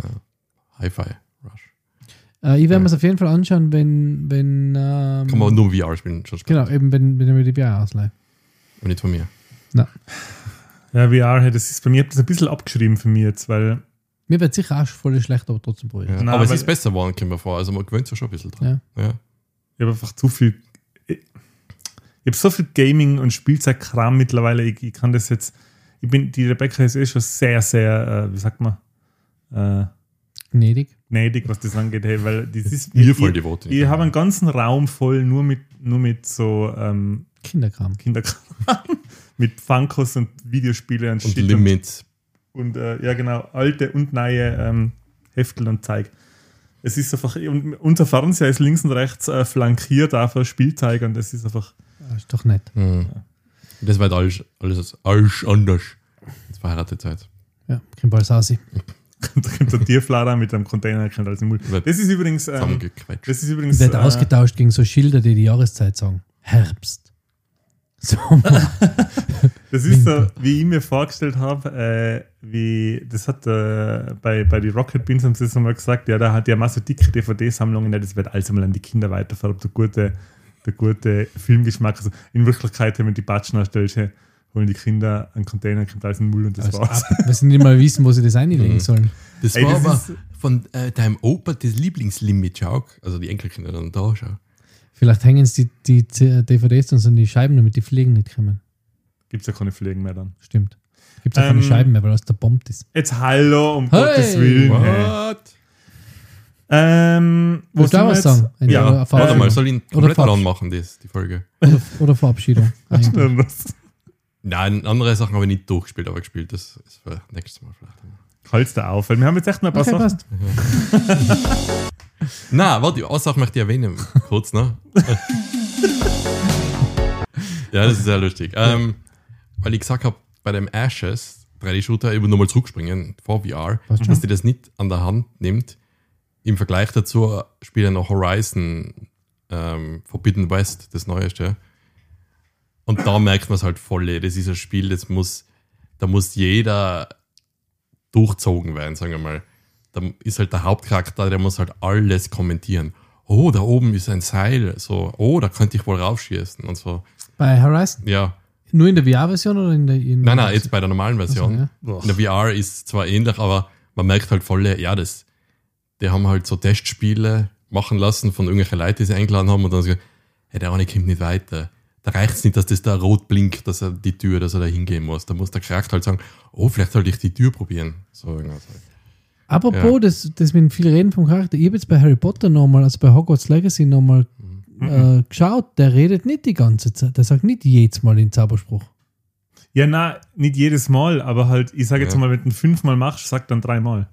Hi-Fi Rush. äh, ich werde mir es auf jeden Fall anschauen, wenn, wenn ähm, Kann man nur VR spielen, schon später. genau, eben wenn, wenn er mir die VR ausleiht. Aber nicht von mir. Ja, VR, das ist bei mir, das ein bisschen abgeschrieben für mich jetzt, weil Mir wird sicher auch voll schlecht, aber trotzdem probieren. Ja. Nein, aber es ist besser geworden, kommt mir vor. Also man gewöhnt sich schon ein bisschen dran. Ja. ich habe einfach zu viel. Ich, habe so viel Gaming- und Spielzeitkram mittlerweile. Ich, ich kann das jetzt. Ich bin, die Rebecca ist eh schon sehr, sehr, äh, wie sagt man, äh, Gnädig. gnädig, was das angeht, hey, weil das ist. Mir voll ich, devot. ich habe einen ganzen Raum voll nur mit, nur mit so ähm, Kinderkram. Kinderkram. mit Funkos und Videospiele und, und Shit Limit. und äh, ja genau, alte und neue ähm, Heftel und Zeug. Es ist einfach, und unser Fernseher ist links und rechts äh, flankiert auf Spielzeug und das ist einfach, Das ist doch nett. Mhm. Das wird alles, alles, alles anders. Jetzt verheiratet seid. Ja, kein Balsasi. da kommt der Tierflader mit einem Container und alles im Mund. Das ist übrigens, ähm, das ist übrigens, Wird äh, ausgetauscht gegen so Schilder, die die Jahreszeit sagen. Herbst. So, das ist so, wie ich mir vorgestellt habe, äh, wie, das hat äh, bei, bei die Rocket Beans haben sie das einmal gesagt, ja, da hat ja mal so dicke DVD-Sammlungen, ja, das wird alles einmal an die Kinder weitervererbt, der gute, der gute Filmgeschmack. Also in Wirklichkeit, wenn die Batschen erstellt, hey, holen die Kinder einen Container, kommt alles in den Müll und das also war's. ab, weil sie nicht mal wissen, wo sie das einlegen Mhm. sollen. Das Ey, war das aber von äh, deinem Opa das Lieblingslimit, schau. Also die Enkelkinder dann da, schau. Vielleicht hängen sie die, die DVDs und sind die Scheiben, damit die Fliegen nicht kommen. Gibt es ja keine Pflegen mehr dann. Stimmt. Gibt es auch keine Ähm, Scheiben mehr, weil das zerbombt ist. Jetzt hallo, um Hey! Gottes Willen. Hey. Ähm, wo Willst du auch was sagen? Eine Ja? Warte Ähm, mal, soll ich ihn komplett Fabs. allein machen, das, die Folge? Oder, oder Verabschiedung. Nein, andere Sachen habe ich nicht durchgespielt, aber gespielt. Das ist für nächstes Mal vielleicht. Halt's da auf, weil wir haben jetzt echt noch ein paar Okay, Sachen. Nein, warte, eine Sache möchte ich erwähnen, kurz, ne? ja, das ist sehr lustig. Ähm, weil ich gesagt habe, bei dem Ashes 3D-Shooter eben nochmal zurückspringen vor VR, dass die das nicht an der Hand nimmt. Im Vergleich dazu spiele ich noch Horizon ähm, Forbidden West, das Neueste. Und da merkt man es halt voll. Das ist ein Spiel, das muss, da muss jeder durchzogen werden, sagen wir mal. Da ist halt der Hauptcharakter, der muss halt alles kommentieren. Oh, da oben ist ein Seil. So, oh, da könnte ich wohl raufschießen und so. Bei Horizon? Ja. Nur in der VR-Version oder in der. In Nein, nein, jetzt bei der normalen Version. Also, ja. In der VR ist zwar ähnlich, aber man merkt halt voll, ja, das, die haben halt so Testspiele machen lassen von irgendwelchen Leuten, die sie eingeladen haben und dann so, hey, der eine kommt nicht weiter. Da reicht es nicht, dass das da rot blinkt, dass er die Tür, dass er da hingehen muss. Da muss der Charakter halt sagen, oh, vielleicht sollte ich die Tür probieren. So irgendwas halt. Apropos, Ja. das, das mit viel Reden vom Charakter. Ich habe jetzt bei Harry Potter nochmal, also bei Hogwarts Legacy nochmal Mhm. äh, geschaut. Der redet nicht die ganze Zeit. Der sagt nicht jedes Mal den Zauberspruch. Ja, na, nicht jedes Mal, aber halt, ich sage jetzt Ja. mal, wenn du fünfmal machst, sag dann dreimal.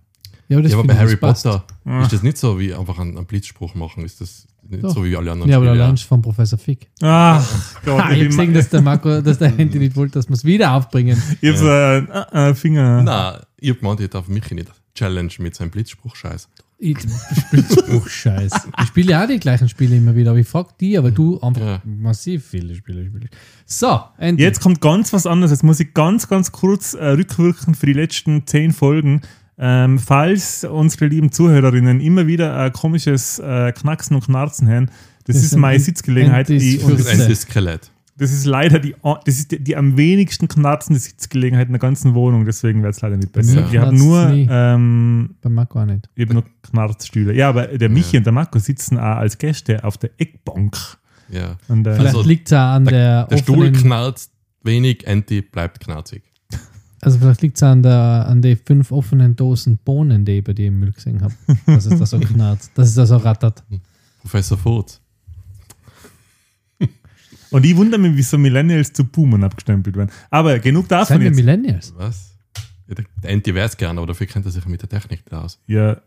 Ja, aber, das Ja, aber bei ich, Harry das passt. Potter Ah. ist das nicht so wie einfach einen, einen Blitzspruch machen. Ist das nicht Doch. so wie alle anderen Ja, aber der Lunch von Professor Fick. Ach Gott, Ha, ich habe gesehen, dass der Marco, dass der Handy nicht wollte, dass wir es wieder aufbringen. ich hab so einen äh, äh, Finger. Nein, ich hab gemeint, ich darf mich nicht challenge mit seinem Blitzspruch-Scheiß. Ich spiele Spruch-Scheiß. Ich spiele ja auch die gleichen Spiele immer wieder, aber ich frage die, aber du einfach Ja. massiv viele Spiele spielst. So, endlich. Jetzt kommt ganz was anderes. Jetzt muss ich ganz, ganz kurz äh, rückwirken für die letzten zehn Folgen. Ähm, falls unsere lieben Zuhörerinnen immer wieder ein komisches äh, Knacksen und Knarzen hören, das, Das ist meine Sitzgelegenheit. Die, und Das ist Skelett. das ist leider die, das ist die, die am wenigsten knarzende Sitzgelegenheit in der ganzen Wohnung, deswegen wird es leider nicht besser. mir ich habe nur, ähm, Bei Marco auch nicht. ich hab nur Knarzstühle. Ja, aber der Michi Ja. und der Marco sitzen auch als Gäste auf der Eckbank. Ja. Und, äh, Vielleicht Also, liegt es auch an der, Der Stuhl offenen, knarzt wenig, Anti bleibt knarzig. Also vielleicht liegt es an der an den fünf offenen Dosen Bohnen, die ich bei dir im Müll gesehen habe. Dass es da so knarzt, dass es da so rattert. Professor Furz. und ich wundere mich, wieso Millennials zu Boomern abgestempelt werden. Aber genug davon Sind wir jetzt. Millennials? Was? Ja, der der Anti wäre es gerne, aber dafür kennt er sich mit der Technik nicht aus. Ja,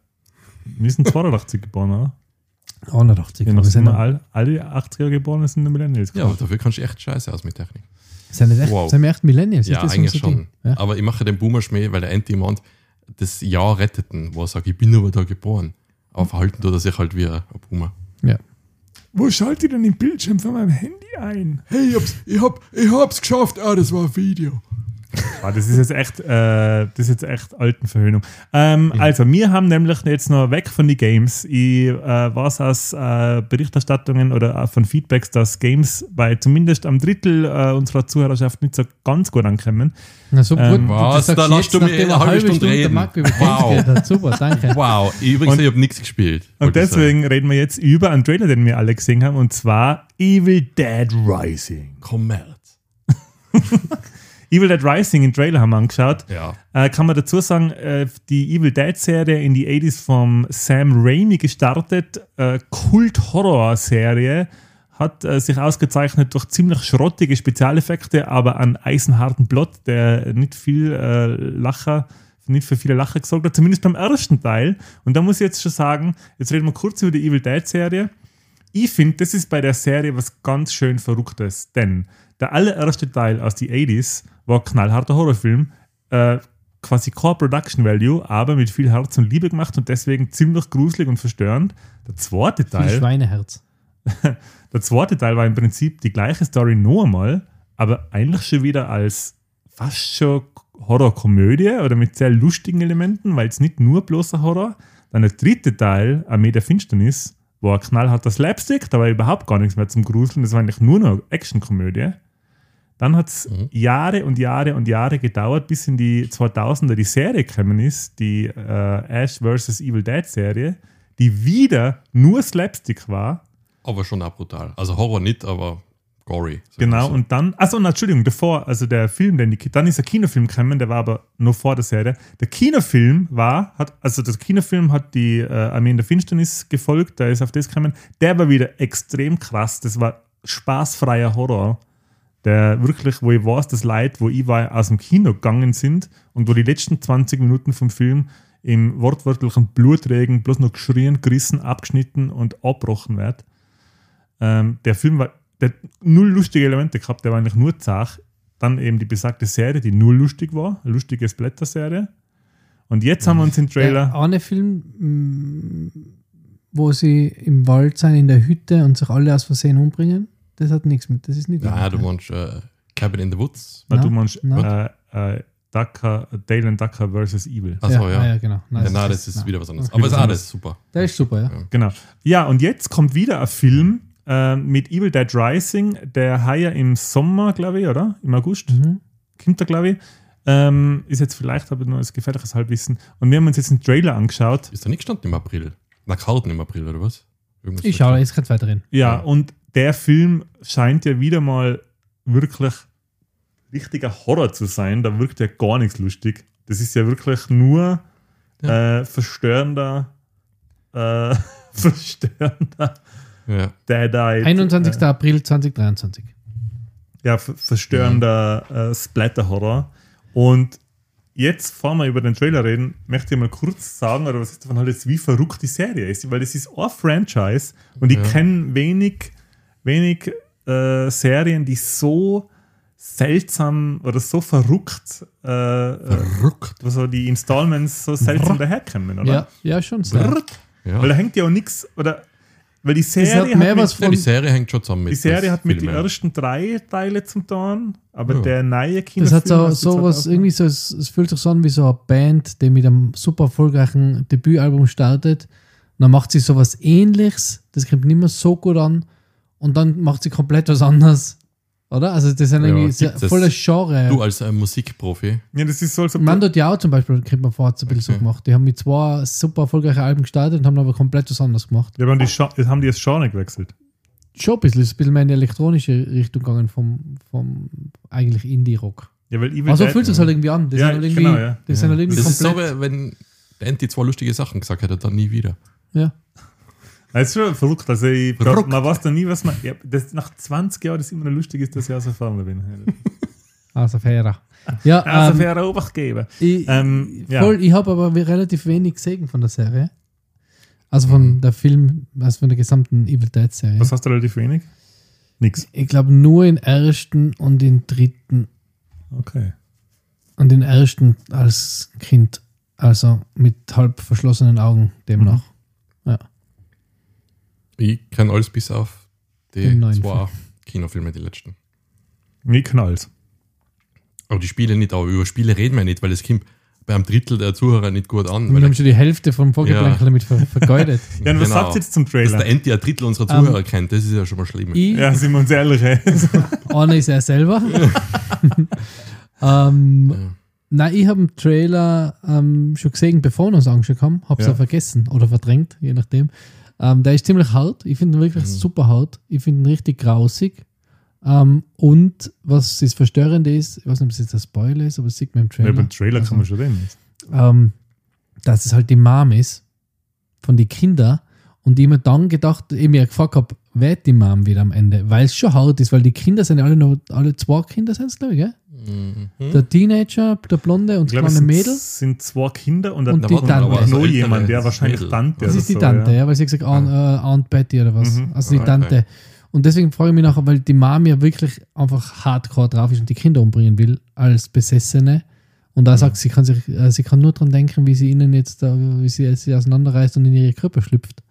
wir sind 82 geboren, oder? 180. Ja, aber wir sind sind, wir all, alle 80er geborenen sind Millennials. Ja, aber dafür kannst du echt scheiße aus mit Technik. Sind, wir echt, Wow. sind wir echt Millennials? Ja, das eigentlich schon. Ding? Ja? Aber ich mache den Boomer Schmäh, weil der Anti meint, das Jahr retteten, wo er sagt, ich bin aber da geboren. Aber verhalten tut er sich halt wie ein Boomer. ja. Wo schaltet ihr denn den Bildschirm von meinem Handy ein? Hey, ich hab's, ich hab, ich hab's geschafft. Ah, das war ein Video. Ah, das ist jetzt echt, äh, das ist jetzt echt Altenverhöhnung. Ähm, Also, wir haben nämlich jetzt noch weg von den Games. Ich äh, weiß aus äh, Berichterstattungen oder auch von Feedbacks, dass Games bei zumindest am Drittel äh, unserer Zuhörerschaft nicht so ganz gut ankommen. Na, so Ähm, gut. was? sagst Da jetzt, du mich nachdem eine halbe Stunde der reden. Über Wow. hat. Super, danke. Wow, ich übrigens, Und- ich habe nichts gespielt. Und ich sagen. deswegen reden wir jetzt über einen Trailer, den wir alle gesehen haben, und zwar Evil Dead Rising. Kommerz. Evil Dead Rising, den Trailer haben wir angeschaut. Ja. Äh, kann man dazu sagen, äh, die Evil Dead-Serie in die 80s vom Sam Raimi gestartet, äh, Kult-Horror-Serie, hat äh, sich ausgezeichnet durch ziemlich schrottige Spezialeffekte, aber einen eisenharten Plot, der nicht viel äh, Lacher, nicht für viele Lacher gesorgt hat, zumindest beim ersten Teil. Und da muss ich jetzt schon sagen, jetzt reden wir kurz über die Evil Dead-Serie. Ich finde, das ist bei der Serie was ganz schön Verrücktes, denn der allererste Teil aus die 80s war ein knallharter Horrorfilm, äh, quasi Core Production Value, aber mit viel Herz und Liebe gemacht und deswegen ziemlich gruselig und verstörend. Der zweite Viel Teil, Schweineherz. der zweite Teil war im Prinzip die gleiche Story noch einmal, aber eigentlich schon wieder als fast schon Horrorkomödie oder mit sehr lustigen Elementen, weil es nicht nur bloßer Horror. Dann der dritte Teil, Armee der Finsternis, war ein knallharter Slapstick, da war überhaupt gar nichts mehr zum Gruseln, das war eigentlich nur noch Actionkomödie. Dann hat es Mhm. Jahre und Jahre und Jahre gedauert, bis in die 2000er die Serie gekommen ist, die äh, Ash vs. Evil Dead Serie, die wieder nur Slapstick war. Aber schon auch brutal. Also Horror nicht, aber gory. Genau, so. und dann, na, Entschuldigung, davor, also der Film, den die, dann ist der Kinofilm gekommen, der war aber noch vor der Serie. Der Kinofilm war, hat, also der Kinofilm hat die äh, Armee in der Finsternis gefolgt, der ist auf das gekommen. Der war wieder extrem krass, das war spaßfreier Horror, der wirklich, wo ich weiß, das Leid, wo ich war, aus dem Kino gegangen sind und wo die letzten 20 Minuten vom Film im wortwörtlichen Blutregen bloß noch geschrien, gerissen, abgeschnitten und abbrochen wird. Ähm, der Film war, der hat null lustige Elemente gehabt, der war eigentlich nur zach. Dann eben die besagte Serie, die null lustig war, eine lustige Splatter-Serie. Und jetzt haben wir uns im Trailer. Der eine Film, mm, wo sie im Wald sind, in der Hütte und sich alle aus Versehen umbringen, das hat nichts mit. Das ist nicht. Ja, du meinst äh, Cabin in the Woods. Na, du meinst äh, äh, Ducker, Dale and Ducker versus Evil. Achso, ja. Ah, ja, genau. Nein, Ja, nein, das ist nein. wieder was anderes. Okay, Aber es ist alles super. Der ist super, ja. Genau. Ja, und jetzt kommt wieder ein Film äh, mit Evil Dead Rising, der heuer im Sommer, glaube ich, oder? Im August. Mhm. kommt er, glaube ich. Ähm, ist jetzt vielleicht aber nur als gefährliches Halbwissen. Und wir haben uns jetzt einen Trailer angeschaut. Ist da nicht gestanden im April? Na, Karten im April, oder was? Irgendwas Ich schaue jetzt gerade weiter rein. Ja, Ja. und der Film scheint ja wieder mal wirklich richtiger Horror zu sein. Da wirkt ja gar nichts lustig. Das ist ja wirklich nur äh, verstörender, äh, verstörender Ja. Deadite. 21. Äh, April 2023. ja, ver- verstörender äh, Splatter-Horror. Und jetzt, bevor wir über den Trailer reden, möchte ich mal kurz sagen, oder was ist davon halt, wie verrückt die Serie ist. Weil das ist ein Franchise und ich Ja. kenne wenig, wenig äh, Serien, die so seltsam oder so verrückt, äh, äh, Verrückt. also die Installments so seltsam Brr. daherkommen, oder? Ja, ja, schon sehr. Ja. Weil da hängt ja auch nichts, oder weil die Serie hat mehr mit- was die von. Serie hängt schon zusammen mit. die Serie hat mit den ersten drei Teile zum tun, aber Ja. der neue Kinofilm. Das hat so, was so was, auch- irgendwie so, es, es fühlt sich so an wie so eine Band, die mit einem super erfolgreichen Debütalbum startet. Und dann macht sie sowas ähnliches, das kommt nicht mehr so gut an. Und dann macht sie komplett was anderes. Oder? Also, das sind Ja, irgendwie sehr, volles Genre. Du als äh, Musikprofi. Ja, das ist so, als ob Mando Diao zum Beispiel, kriegt man vor, hat ein bisschen so gemacht. Die haben mit zwei super erfolgreichen Alben gestartet und haben aber komplett was anderes gemacht. ja, haben, die Scha- jetzt haben die das Genre gewechselt. Schon ein bisschen, ist ein bisschen mehr in die elektronische Richtung gegangen vom, vom eigentlich Indie-Rock. Ja, weil Evil Aber so Dead- fühlt es halt irgendwie an. Die Ja, sind halt irgendwie, genau, ja. die sind halt irgendwie Das ist so, komplett. wenn der Anti zwei lustige Sachen gesagt hätte, dann nie wieder. ja. Das ist schon verrückt. Also ich glaub, Verrückt. man weiß da nie, was man. Ja, das, nach 20 Jahren ist immer noch lustig, ist, dass ich aus Erfahrung bin. Also fairer. Ja, Also ähm, fairer Obacht geben. ich, Ähm, ja. voll, ich habe aber relativ wenig gesehen von der Serie. Also von der Film, also von der gesamten Evil Dead Serie. Was hast du relativ wenig? Nix. Ich glaube nur in ersten und in dritten Okay. und in ersten als Kind. Also mit halb verschlossenen Augen demnach. Ich kenne alles bis auf die zwei Kinofilme, die letzten. Wie knallt. Aber die Spiele nicht, aber über Spiele reden wir nicht, weil es kommt bei einem Drittel der Zuhörer nicht gut an. Wir Weil haben schon die Hälfte vom Vorgeplänkel damit ver vergeudet. Ja, und was Genau. sagt ihr jetzt zum dass der Trailer? Anti ein Drittel unserer Zuhörer kennt, das ist ja schon mal schlimm. Ich, Ja, sind wir uns ehrlich. ey. Einer ist er selber. ähm, Ja. Nein, ich habe den Trailer ähm, schon gesehen, bevor wir uns angeschaut haben. Habe es Ja. auch vergessen oder verdrängt, je nachdem. Ähm, der ist ziemlich hart. Ich finde ihn wirklich Mhm. super hart. Ich finde ihn richtig grausig. Ähm, und was das Verstörende ist, ich weiß nicht, ob es jetzt ein Spoiler ist, aber es sieht man im Ja, Trailer. beim Trailer kann man schon reden. ähm, dass es halt die Mom ist von den Kindern und ich mir dann gedacht, ich mir gefragt habe, wer die Mom wieder am Ende, weil es schon hart ist, weil die Kinder sind ja alle noch, alle zwei Kinder sind es, glaube ich, gell? Mhm. Der Teenager, der Blonde und das es kleine Mädel. sind zwei Kinder und, Und ein- die und Tante. noch Also jemand, der wahrscheinlich Mädel. Tante Das oder ist die so, Tante, ja. ja, weil sie gesagt Aunt, äh, Aunt Betty oder was. Mhm. Also die Okay. Tante. Und deswegen frage ich mich nachher, weil die Mom ja wirklich einfach hardcore drauf ist und die Kinder umbringen will als Besessene. Und da sagt sie, kann sich, äh, sie kann nur dran denken, wie sie ihnen jetzt, wie sie sie auseinanderreißt und in ihre Körper schlüpft.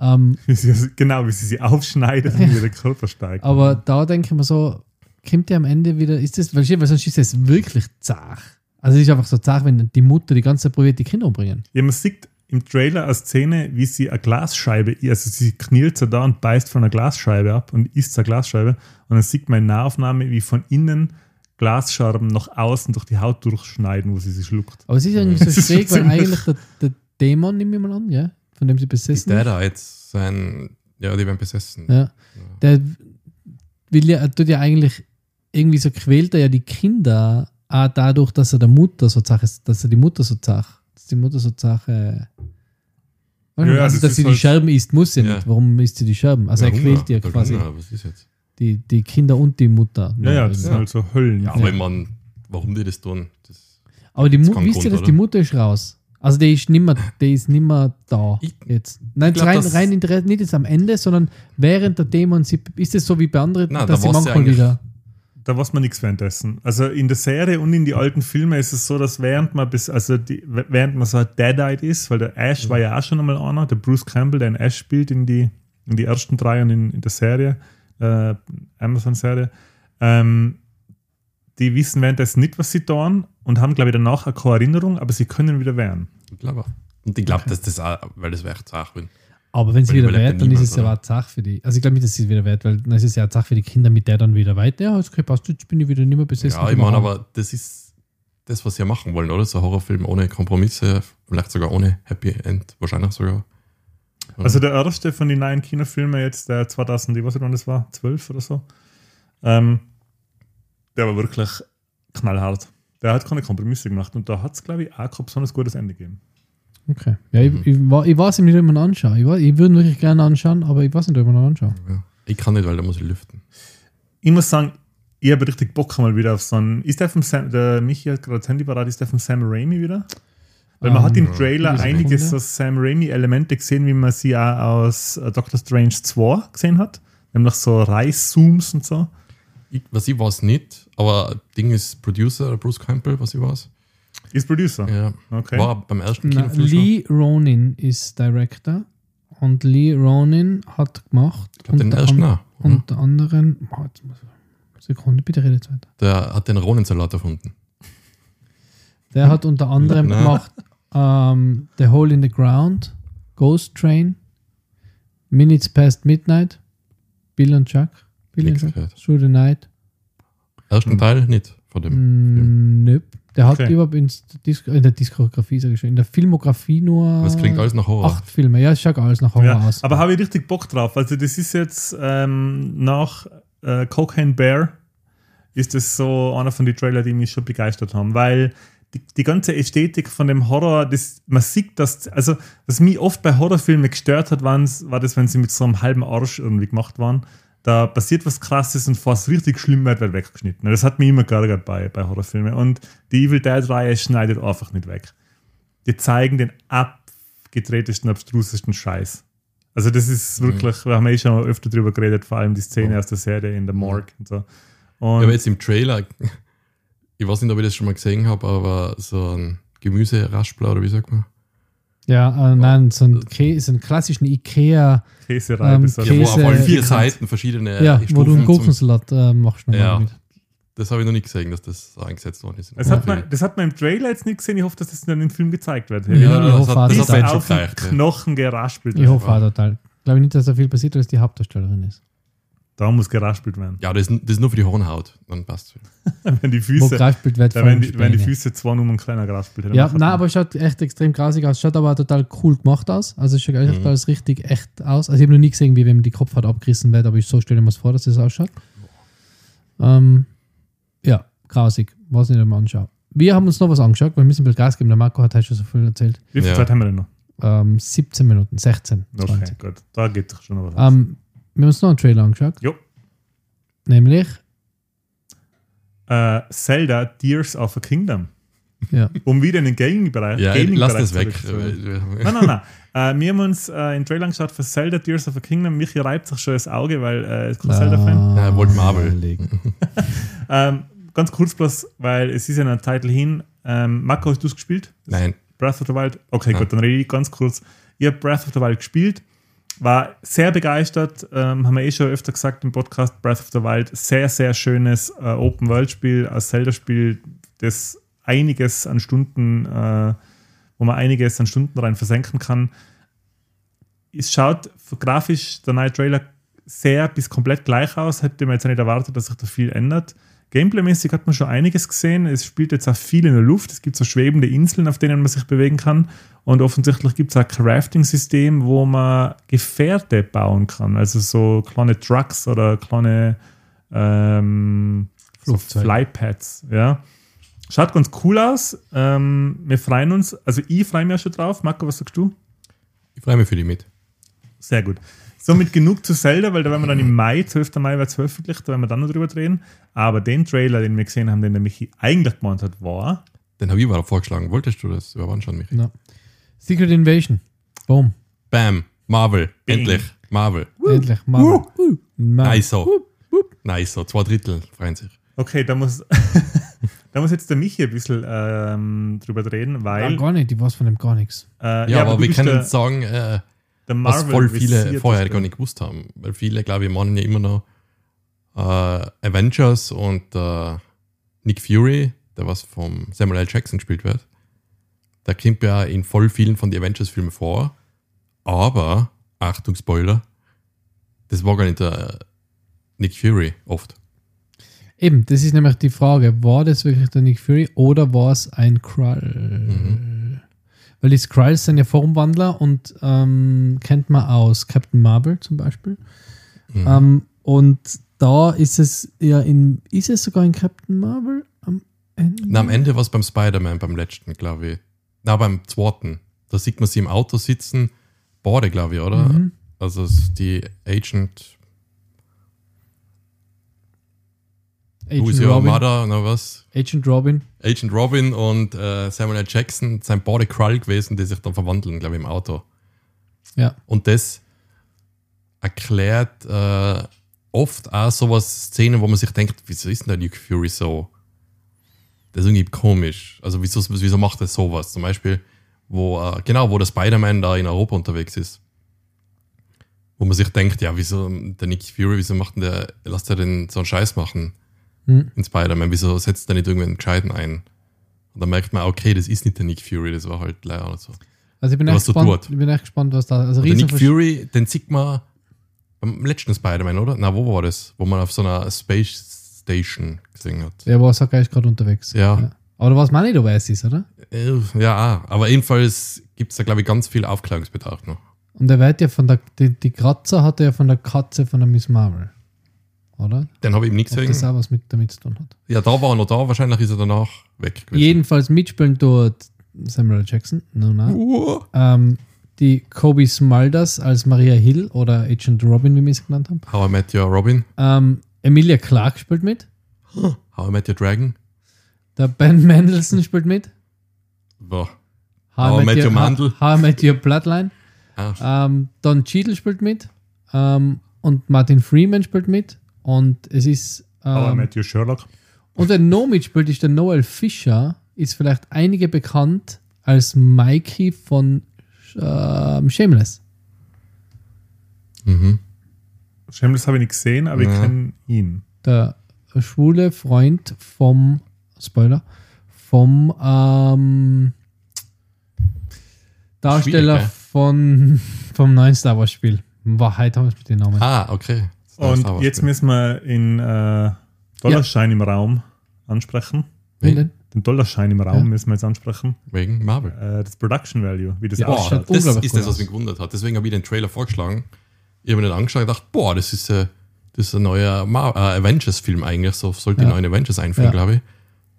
Ähm, genau, wie sie sie aufschneidet und in ihren Körper steigt. aber da denke ich mir so, kommt die am Ende wieder, ist das, weil, sonst ist es wirklich zart. Also es ist einfach so zart, wenn die Mutter die ganze Zeit probiert, die Kinder umbringen. Ja, man sieht im Trailer eine Szene, wie sie eine Glasscheibe, also sie knielt so da und beißt von einer Glasscheibe ab und isst eine Glasscheibe. Und dann sieht man in Nahaufnahme, wie von innen Glasscherben nach außen durch die Haut durchschneiden, wo sie sie schluckt. Aber es ist irgendwie so schräg, weil eigentlich der, der Dämon, nehme ich mal an, ja, von dem sie Die besessen Dada jetzt sein, ja, die werden besessen. Ja. Der, will ja, er tut ja eigentlich irgendwie so quält er ja die Kinder auch dadurch, dass er der Mutter sozusagen, dass er die Mutter sozusagen, dass die Mutter sozusagen also, Ja, das dass ist sie die halt- Scherben isst, muss sie Ja. nicht. Warum isst sie die Scherben? Also er Ja, quält ja quasi Hunger, was ist jetzt? die, die Kinder und die Mutter. Ja, ja, das sind halt so Höllen. Ja, aber ich meine, warum die das tun? Das, Aber die Das Mu kann wisst ihr, dass oder? die Mutter ist raus? Also die ist nimmer, die ist nimmer da Ich- jetzt. Nein, glaub, rein, das- rein Interesse, nicht jetzt am Ende, sondern während der Dämon sie, ist es so wie bei anderen, Nein, dass da sie ja manchmal wieder. Da weiß man nichts währenddessen. Also in der Serie und in die alten Filmen ist es so, dass während man bis, also die, während man so dead-eyed ist, weil der Ash war ja auch schon einmal einer, der Bruce Campbell, der in Ash spielt in die, in die ersten drei und in, in der Serie, äh, Amazon-Serie, ähm, die wissen währenddessen nicht, was sie tun und haben, glaube ich, danach auch keine Erinnerung, aber sie können wieder wehren. ich glaube. Und ich glaube, dass das auch, weil das wäre echt Sache, wenn. Aber wenn sie wieder wert, dann ist es ja eine Sache für die. Also ich glaube nicht, dass sie es wieder wert, weil dann ist es ja eine Sache für die Kinder, mit der dann wieder weiter. Ja, okay, passt, jetzt bin ich wieder nicht mehr besessen. Ja, ich meine, aber das ist das, was sie ja machen wollen, oder? So ein Horrorfilm ohne Kompromisse, vielleicht sogar ohne Happy End, wahrscheinlich sogar. Also der erste von den neuen Kinofilmen jetzt, der 2000, ich weiß nicht wann das war, 12 oder so, ähm, der war wirklich knallhart. Der hat keine Kompromisse gemacht und da hat es, glaube ich, auch kein besonders gutes Ende gegeben. Okay. Ja, ich, ich, wa- ich weiß nicht, ob man anschauen. Ich, ich würde ihn wirklich gerne anschauen, aber ich weiß nicht, ob man ihn anschauen. Ja. Ich kann nicht, weil da muss ich lüften. Ich muss sagen, ich habe richtig Bock mal wieder auf so einen. Ist der vom Sam, der Michi hat gerade das Handy parat, ist der vom Sam Raimi wieder? Weil man Ähm, hat im ja, Trailer eine einige Sekunde. so Sam Raimi-Elemente gesehen, wie man sie auch aus äh, Doctor Strange 2 gesehen hat. Nämlich so Reißzooms und so. Ich, was ich weiß nicht, aber Ding ist Producer, Bruce Campbell, was ich weiß. Ist Producer. Ja. Okay. War beim ersten Na, Kinofilm schon. Lee Ronin ist Director und Lee Ronin hat gemacht Ich glaube, den unter, ersten an, auch. oder? unter anderem oh, jetzt muss ich, Sekunde, bitte redet jetzt weiter. Der hat den Ronensalat erfunden. Der hat unter anderem Na. gemacht ähm, The Hole in the Ground, Ghost Train, Minutes Past Midnight, Bill und Chuck, Bill und Nichts Chuck, gehört. Through the Night. Ersten Teil nicht von dem Film. Mm, Nöp. Der hat Okay. Disk in der Diskografie, sag ich schon, in der Filmografie nur Das klingt alles nach Horror. acht Filme. Ja, es schaut alles nach Horror Ja, aus. aber habe ich richtig Bock drauf. Also das ist jetzt ähm, nach äh, Cocaine Bear ist das so einer von den Trailer, die mich schon begeistert haben, weil die, die ganze Ästhetik von dem Horror, das, man sieht das, also was mich oft bei Horrorfilmen gestört hat, war das, wenn sie mit so einem halben Arsch irgendwie gemacht waren. Da passiert was Krasses und es richtig schlimm wird, wird weggeschnitten. Das hat mich immer geärgert bei, bei Horrorfilmen. Und die Evil Dead-Reihe schneidet einfach nicht weg. Die zeigen den abgedrehtesten, abstrusesten Scheiß. Also das ist wirklich, wir haben eh schon öfter drüber geredet, vor allem die Szene aus der Serie in der Morgue und so. Und Ja, aber jetzt im Trailer, ich weiß nicht, ob ich das schon mal gesehen habe, aber so ein Gemüseraspler oder wie sagt man? Ja, äh, nein, so ein, Kä so einen klassischen Ikea, Käserei ähm, besonders. Ja, wo Käse- auf allen vier. Seiten verschiedene ja, wo du einen Gurkensalat äh, machst. Ja. mit. Das habe ich noch nicht gesehen, dass das so eingesetzt worden ist. Das hat, man, das hat man im Trailer jetzt nicht gesehen. Ich hoffe, dass das dann im Film gezeigt wird. Ja, ja, ich das hat, das dass hat das schon auf den. Knochen geraspelt Ich wird. hoffe auch total. Ich glaube nicht, dass da viel passiert, dass die Hauptdarstellerin ist. Da muss geraspelt werden. Ja, das ist, das ist nur für die Hornhaut. Dann passt wenn die Wo Füße, geraspelt wird da werden die, wenn die. Füße zwei Nummern kleiner geraspelt hätten. Ja, dann nein, aber es schaut echt extrem grausig aus. Schaut aber total cool gemacht aus. Also es schaut echt Mhm. alles richtig echt aus. Also ich habe noch nie gesehen, wie wenn die Kopfhaut abgerissen wird, aber ich so stelle mir es vor, dass es ausschaut. Ähm, ja, grausig. Weiß nicht, ob man anschaut. Wir haben uns noch was angeschaut, weil wir müssen ein bisschen Gas geben. Der Marco hat heute schon so viel erzählt. Wie viel Ja. Zeit haben wir denn noch? Ähm, 17 Minuten, 16, Okay, 20. gut. Da geht doch schon noch was. Ähm, wir haben uns noch einen Trailer angeschaut. Jo. Nämlich, Äh, Zelda Tears of a Kingdom. ja, Um wieder in den Gaming-Bereich Ja, Gaming lass das weg. Nein, nein, nein. Äh, wir haben uns äh, in Trailer angeschaut für Zelda Tears of a Kingdom. Michi reibt sich schon das Auge, weil äh, er ist kein Zelda-Fan. Ja, er wollte Marvel. legen. Ähm, ganz kurz bloß, weil es ist ja ein Titel hin. Ähm, Marco, hast du es gespielt? Nein. Breath of the Wild? Okay, Ja. gut, dann rede ich ganz kurz. Ich habe Breath of the Wild gespielt, war sehr begeistert, ähm, haben wir eh schon öfter gesagt im Podcast, Breath of the Wild, sehr, sehr schönes äh, Open-World-Spiel, ein Zelda-Spiel, das einiges an Stunden, äh, wo man einiges an Stunden rein versenken kann. Es schaut grafisch der neue Trailer sehr bis komplett gleich aus, hätte man jetzt nicht erwartet, dass sich da viel ändert. Gameplay-mäßig hat man schon einiges gesehen. Es spielt jetzt auch viel in der Luft. Es gibt so schwebende Inseln, auf denen man sich bewegen kann. Und offensichtlich gibt es auch ein Crafting-System, wo man Gefährte bauen kann. Also so kleine Trucks oder kleine ähm, so. Flypads, ja. Schaut ganz cool aus. Ähm, wir freuen uns, also ich freue mich ja schon drauf. Marco, was sagst du? Ich freue mich für die mit. Sehr gut. Somit genug zu Zelda, weil da werden wir dann im Mai, 12. Mai wird es veröffentlicht, da werden wir dann noch drüber drehen. Aber den Trailer, den wir gesehen haben, den der Michi eigentlich gemeint hat, war Den habe ich mal vorgeschlagen. Wolltest du das überhaupt anschauen, Michi? Ja. Secret Invasion. Boom. Bam. Marvel. Bing. Endlich. Marvel. Endlich. Marvel. Uh. Nice so. Nice so. Zwei Drittel freuen sich. Okay, da muss, da muss jetzt der Michi ein bisschen ähm, drüber reden, Ja, weil. gar nicht, ich weiß von dem gar nichts. äh, Ja, aber, du wir können der, sagen, äh, was voll viele vorher gar nicht gewusst haben. Weil viele, glaube ich, meinen ja immer noch äh, Avengers und äh, Nick Fury, der was vom Samuel L. Jackson gespielt wird. Der kommt ja in voll vielen von den Avengers-Filmen vor. Aber, Achtung, Spoiler, das war gar nicht der Nick Fury oft. Eben, das ist nämlich die Frage, war das wirklich der Nick Fury oder war es ein Skrull? Weil die Skrulls sind ja Formwandler und ähm, kennt man aus Captain Marvel zum Beispiel. Mhm. Ähm, und da ist es ja in, ist es sogar in Captain Marvel am Ende? Na, am Ende war es beim Spider-Man, beim letzten, glaube ich. Na, beim zweiten. Da sieht man sie im Auto sitzen. Beide, glaube ich, oder? Mhm. Also die Agent, Agent Your Robin, Mother, na was? Agent Robin. Agent Robin und äh, Samuel L. Jackson sind beide Krull gewesen, die sich dann verwandeln, glaube ich, im Auto. Ja. Und das erklärt äh, oft auch sowas Szenen, wo man sich denkt, wieso ist denn der Nick Fury so? Das ist irgendwie komisch. Also wieso, wieso macht er sowas? Zum Beispiel, wo, äh, genau, wo der Spider-Man da in Europa unterwegs ist. Wo man sich denkt, ja, wieso der Nick Fury, wieso macht denn der, lasst er denn so einen Scheiß machen Hm. in Spider-Man? Wieso setzt er nicht irgendwen Gescheiten ein? Und dann merkt man, okay, das ist nicht der Nick Fury, das war halt leider nicht so. Also ich bin, Ja, echt so gespannt, ich bin echt gespannt, was da. Also Der Nick Fury, den sieht man beim letzten Spider-Man, oder? Na, wo war das? Wo man auf so einer Space Station gesehen hat. Der war Saka ist gerade unterwegs. Ja. Aber du weißt man nicht, ob er es ist, oder? Äh, Ja, auch. aber jedenfalls gibt es da, glaube ich, ganz viel Aufklärungsbedarf noch. Und er wird ja von der, die, die Kratzer hat er ja von der Katze von der Miss Marvel. Oder? Den habe ich ihm nicht Ob das gesehen. auch was mit damit zu tun hat. Ja, da war er noch da, wahrscheinlich ist er danach weg gewesen. Jedenfalls mitspielen dort Samuel. Jackson, no, no. Uh, Ähm, die Kobe Smulders als Maria Hill oder Agent Robin, wie wir sie genannt haben. How I Met Your Robin, Ähm, Emilia Clarke spielt mit. How I Met Your Dragon. Der Ben Mendelssohn spielt mit. Boah. How, How I Met Your Mandel. How I Met Your Bloodline. Ah, Ähm, Don Cheadle spielt mit. Ähm, und Martin Freeman spielt mit. Und es ist. Aber Ähm, Matthew Sherlock. und der No mitspielt ist der Noel Fischer. Ist vielleicht einige bekannt als Mikey von ähm, Shameless. mhm. Shameless habe ich nicht gesehen, aber ich Ja. kenne ihn. Der schwule Freund vom. Spoiler. Vom ähm, Darsteller Schwierig, von, vom neuen Star Wars Spiel. Wahrheit haben wir mit den Namen. Ah, okay. Und jetzt müssen wir in äh, Dollarschein im Raum ansprechen. Wen denn? Den Dollarschein im Raum Ja. müssen wir jetzt ansprechen. Wegen Marvel. Äh, das Production Value, wie das Ja, Boah, ausschaut. schaut das ist das, was mich gewundert hat. Deswegen habe ich den Trailer vorgeschlagen. Ich habe mir den angeschaut und gedacht, boah, das ist, äh, das ist ein neuer Mar äh, Avengers-Film eigentlich. So sollte die Ja. neuen Avengers einführen, Ja. glaube ich.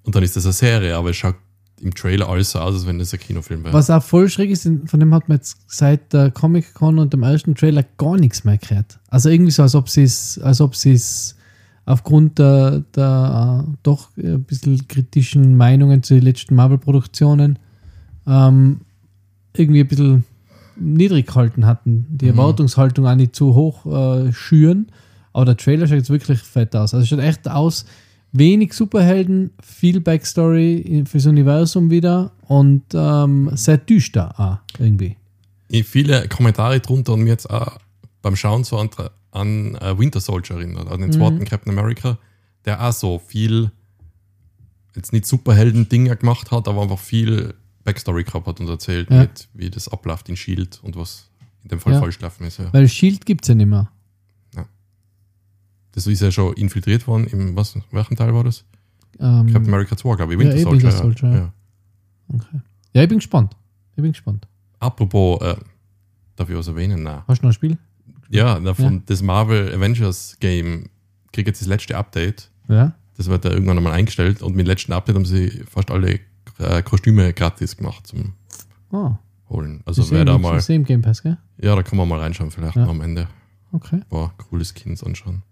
Und dann ist das eine Serie, aber es schaut im Trailer alles so aus, als wenn das ein Kinofilm wäre. Was auch voll schräg ist, von dem hat man jetzt seit der Comic-Con und dem ersten Trailer gar nichts mehr gehört. Also irgendwie so, als ob sie es, als ob sie es aufgrund der, der äh, doch ein bisschen kritischen Meinungen zu den letzten Marvel-Produktionen ähm, irgendwie ein bisschen niedrig gehalten hatten. Die Mhm. Erwartungshaltung auch nicht zu hoch äh, schüren. Aber der Trailer schaut jetzt wirklich fett aus. Also es schaut echt aus, wenig Superhelden, viel Backstory fürs Universum wieder und ähm, sehr düster auch irgendwie. Viele Kommentare drunter und mir jetzt auch beim Schauen so an, an äh, Winter Soldier erinnert, an den Mhm. zweiten Captain America, der auch so viel, jetzt nicht Superhelden-Dinger gemacht hat, aber einfach viel Backstory gehabt hat und erzählt, Ja. mit, wie das abläuft in Shield und was in dem Fall Ja. falsch gelaufen ist. Ja. Weil Shield gibt es ja nicht mehr. Das ist ja schon infiltriert worden. Im was, welchen Teil war das? Ähm, Captain America 2, glaube ich. Ja, Winter eh, Soldier. Winter Soldier, ja. ja. okay. ja, ich bin gespannt. Ich bin gespannt. Apropos, äh, darf ich was erwähnen? Nein. Hast du noch ein Spiel? Ja, na, von das Marvel Avengers Game, kriege jetzt das letzte Update. Ja. Das wird ja irgendwann einmal eingestellt und mit dem letzten Update haben sie fast alle äh, Kostüme gratis gemacht zum Oh, Holen. Also das wer da mal, Game Pass, gell? ja, da kann man mal reinschauen, vielleicht Ja. mal am Ende. Okay. Boah, cooles Skins anschauen.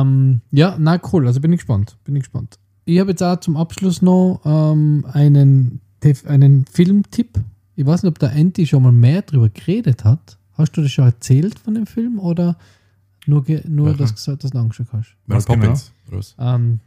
Ähm, ja, na cool, also bin ich gespannt. Bin ich gespannt. Ich habe jetzt auch zum Abschluss noch ähm, einen, einen Filmtipp. Ich weiß nicht, ob der Anti schon mal mehr drüber geredet hat. Hast du das schon erzählt von dem Film oder nur, ge- nur du gesagt dass du ihn angeschaut hast? Was genau? Poppins, was? Ähm,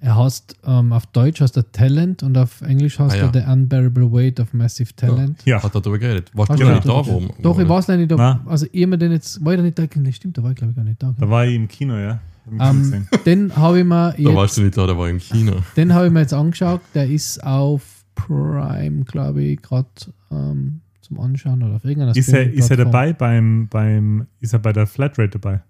er heißt, ähm, auf Deutsch heißt er Talent und auf Englisch heißt Ah, er ja. The Unbearable Weight of Massive Talent. Ja, Hat er darüber geredet? Warst Hast du nicht da, geredet? Doch, ich weiß nicht, ob, Nein. also ich mir den jetzt, war ich da nicht da? Nee, Stimmt, da war ich glaube ich gar nicht da. da war ich im Kino, ja. Mich Ähm, den habe ich mir Da jetzt warst du nicht da, da war ich im Kino. Den habe ich mir jetzt angeschaut. Der ist auf Prime, glaube ich, gerade ähm, zum Anschauen oder auf irgendeiner Ist er, ist er dabei beim, beim, ist er bei der Flatrate dabei?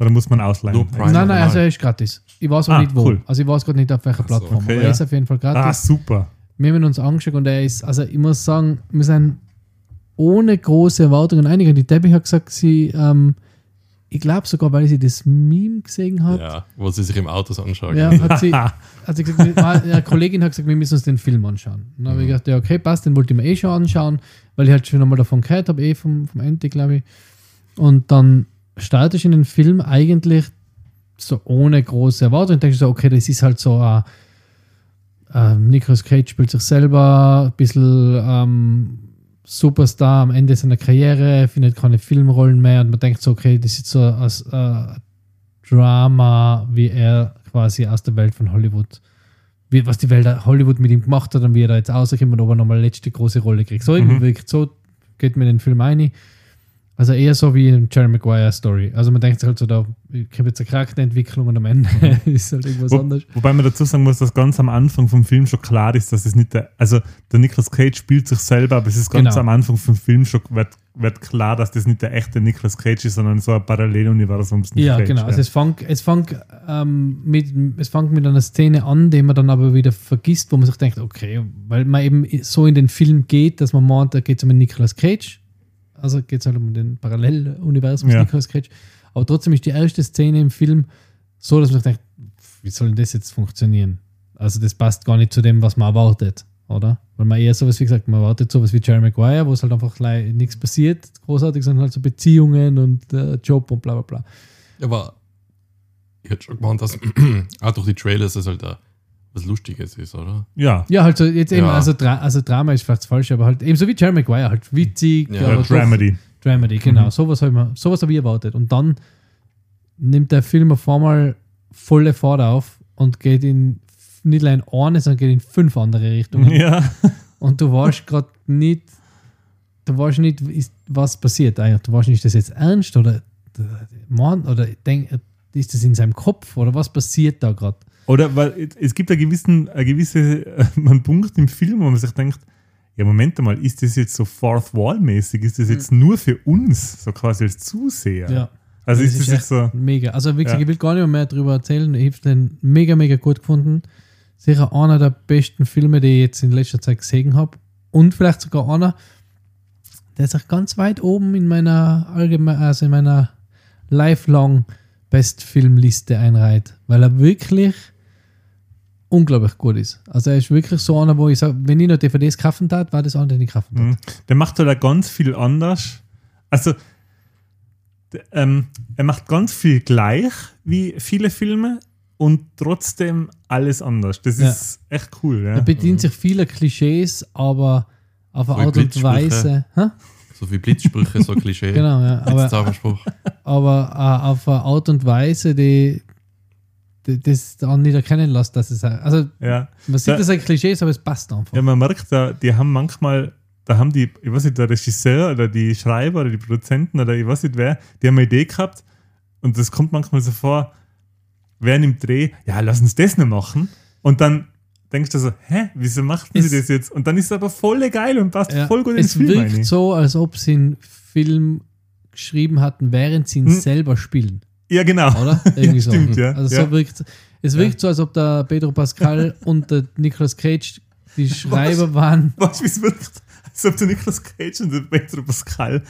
Oder muss man ausleihen? Prime. Nein, nein, normal. also er ist gratis. Ich weiß auch Ah, nicht wo. cool. Also ich weiß gerade nicht auf welcher so, Plattform. okay, aber ja. er ist auf jeden Fall Ah, gratis. super. Wir haben uns angeschaut und er ist, also ich muss sagen, wir sind ohne große Erwartungen einige. Die Debbie hat gesagt, sie, ähm, ich glaube sogar, weil sie das Meme gesehen hat, Ja, wo sie sich im Auto so anschauen. Ja, hat sie, hat sie gesagt, eine Kollegin hat gesagt, wir müssen uns den Film anschauen. Und dann habe ich Mhm. gedacht, ja, okay, passt, den wollte ich mir eh schon anschauen, weil ich halt schon einmal davon gehört habe, eh vom, vom Ende, glaube ich. Und dann starte ich in den Film eigentlich so ohne große Erwartung. Ich denke so, okay, das ist halt so ein ähm, Nicolas Cage spielt sich selber, ein bisschen ähm, Superstar am Ende seiner Karriere, findet keine Filmrollen mehr und man denkt so, okay, das ist so als äh, Drama, wie er quasi aus der Welt von Hollywood, wie, was die Welt Hollywood mit ihm gemacht hat und wie er da jetzt rauskommt und ob er nochmal eine letzte große Rolle kriegt. So irgendwie Mhm. wirkt so, geht mir in den Film ein. Also eher so wie in Jerry Maguire Story. Also man denkt sich halt so, da ich habe jetzt eine Charakterentwicklung und am Ende ist halt irgendwas Wo, anderes. wobei man dazu sagen muss, dass ganz am Anfang vom Film schon klar ist, dass es nicht der, also der Nicolas Cage spielt sich selber, aber es ist ganz Genau. am Anfang vom Film schon wird, wird klar, dass das nicht der echte Nicolas Cage ist, sondern so ein Paralleluniversum. Ja, Cage, genau. Also es fängt, es ähm, mit, es mit einer Szene an, die man dann aber wieder vergisst, wo man sich denkt, okay, weil man eben so in den Film geht, dass man meint, da geht es um den Nicolas Cage. Also geht es halt um den Paralleluniversum Ja. Nicolas Cage. Aber trotzdem ist die erste Szene im Film so, dass man denkt, wie soll denn das jetzt funktionieren? Also das passt gar nicht zu dem, was man erwartet, oder? Weil man eher sowas, wie gesagt, man erwartet sowas wie Jerry Maguire, wo es halt einfach nichts passiert, großartig, sondern halt so Beziehungen und äh, Job und bla bla bla. Aber ich hätte schon gemeint, dass auch durch die Trailers es halt auch was Lustiges ist, oder? Ja, Ja, halt so jetzt eben, Ja. also, Dra also Drama ist vielleicht das Falsche, aber halt eben so wie Jerry Maguire, halt witzig, Ja, aber ja doch- Dramedy. Dramedy, genau. Mhm. Sowas habe ich, sowas hab ich erwartet. Und dann nimmt der Film auf einmal volle Fahrt auf und geht in nicht nur in eine, sondern geht in fünf andere Richtungen. Ja, Und du weißt gerade nicht, du weißt nicht, ist, was passiert eigentlich. Du weißt nicht, ist das jetzt ernst oder Mann, oder denk, ist das in seinem Kopf oder was passiert da gerade? Oder weil es- gibt einen gewissen, einen gewisse, äh, einen Punkt im Film, wo man sich denkt, ja, Moment mal, ist das jetzt so Fourth Wall-mäßig? Ist das jetzt nur für uns, so quasi als Zuseher? Ja. Also Das ist das echt jetzt so, Mega. Also, wie gesagt, Ja. ich will gar nicht mehr darüber erzählen. Ich habe den mega, mega gut gefunden. Sicher einer der besten Filme, die ich jetzt in letzter Zeit gesehen habe. Und vielleicht sogar einer, der sich ganz weit oben in meiner allgemein, also in meiner lifelong Bestfilmliste einreiht, weil er wirklich unglaublich gut ist. Also er ist wirklich so einer, wo ich sage, wenn ich noch DVDs kaufen tat, war das einer, den ich kaufen tat. Mhm. Der macht halt auch ganz viel anders. Also, ähm, er macht ganz viel gleich wie viele Filme und trotzdem alles anders. Das Ja. ist echt cool. Ja. Er bedient sich vieler Klischees, aber auf eine Art und. Weise. So wie Blitzsprüche, so Klischee. Genau, ja. Aber, Zauberspruch. aber äh, auf eine Art und Weise, die, die das dann nicht erkennen lässt, dass es. Also, Ja. man sieht, Da- dass es ein Klischee ist, aber es passt einfach. ja, man merkt, da, die haben manchmal, da haben die, ich weiß nicht, der Regisseur oder die Schreiber oder die Produzenten oder ich weiß nicht wer, die haben eine Idee gehabt und das kommt manchmal so vor, während im Dreh, ja, lass uns das nicht machen. Und dann denkst du so, hä, wieso macht sie Es- das jetzt? Und dann ist es aber voll geil und passt Ja, voll gut ins es Film wirkt rein. so, als ob sie einen Film geschrieben hatten, während sie ihn Hm. selber spielen, Ja, genau. oder? Irgendwie so. Stimmt, ja. Also ja. so wirkt es. wirkt so, als ob der Pedro Pascal und der Nicolas Cage die Schreiber waren. Weißt du, wie es wirkt? Als ob der Nicolas Cage und der Pedro Pascal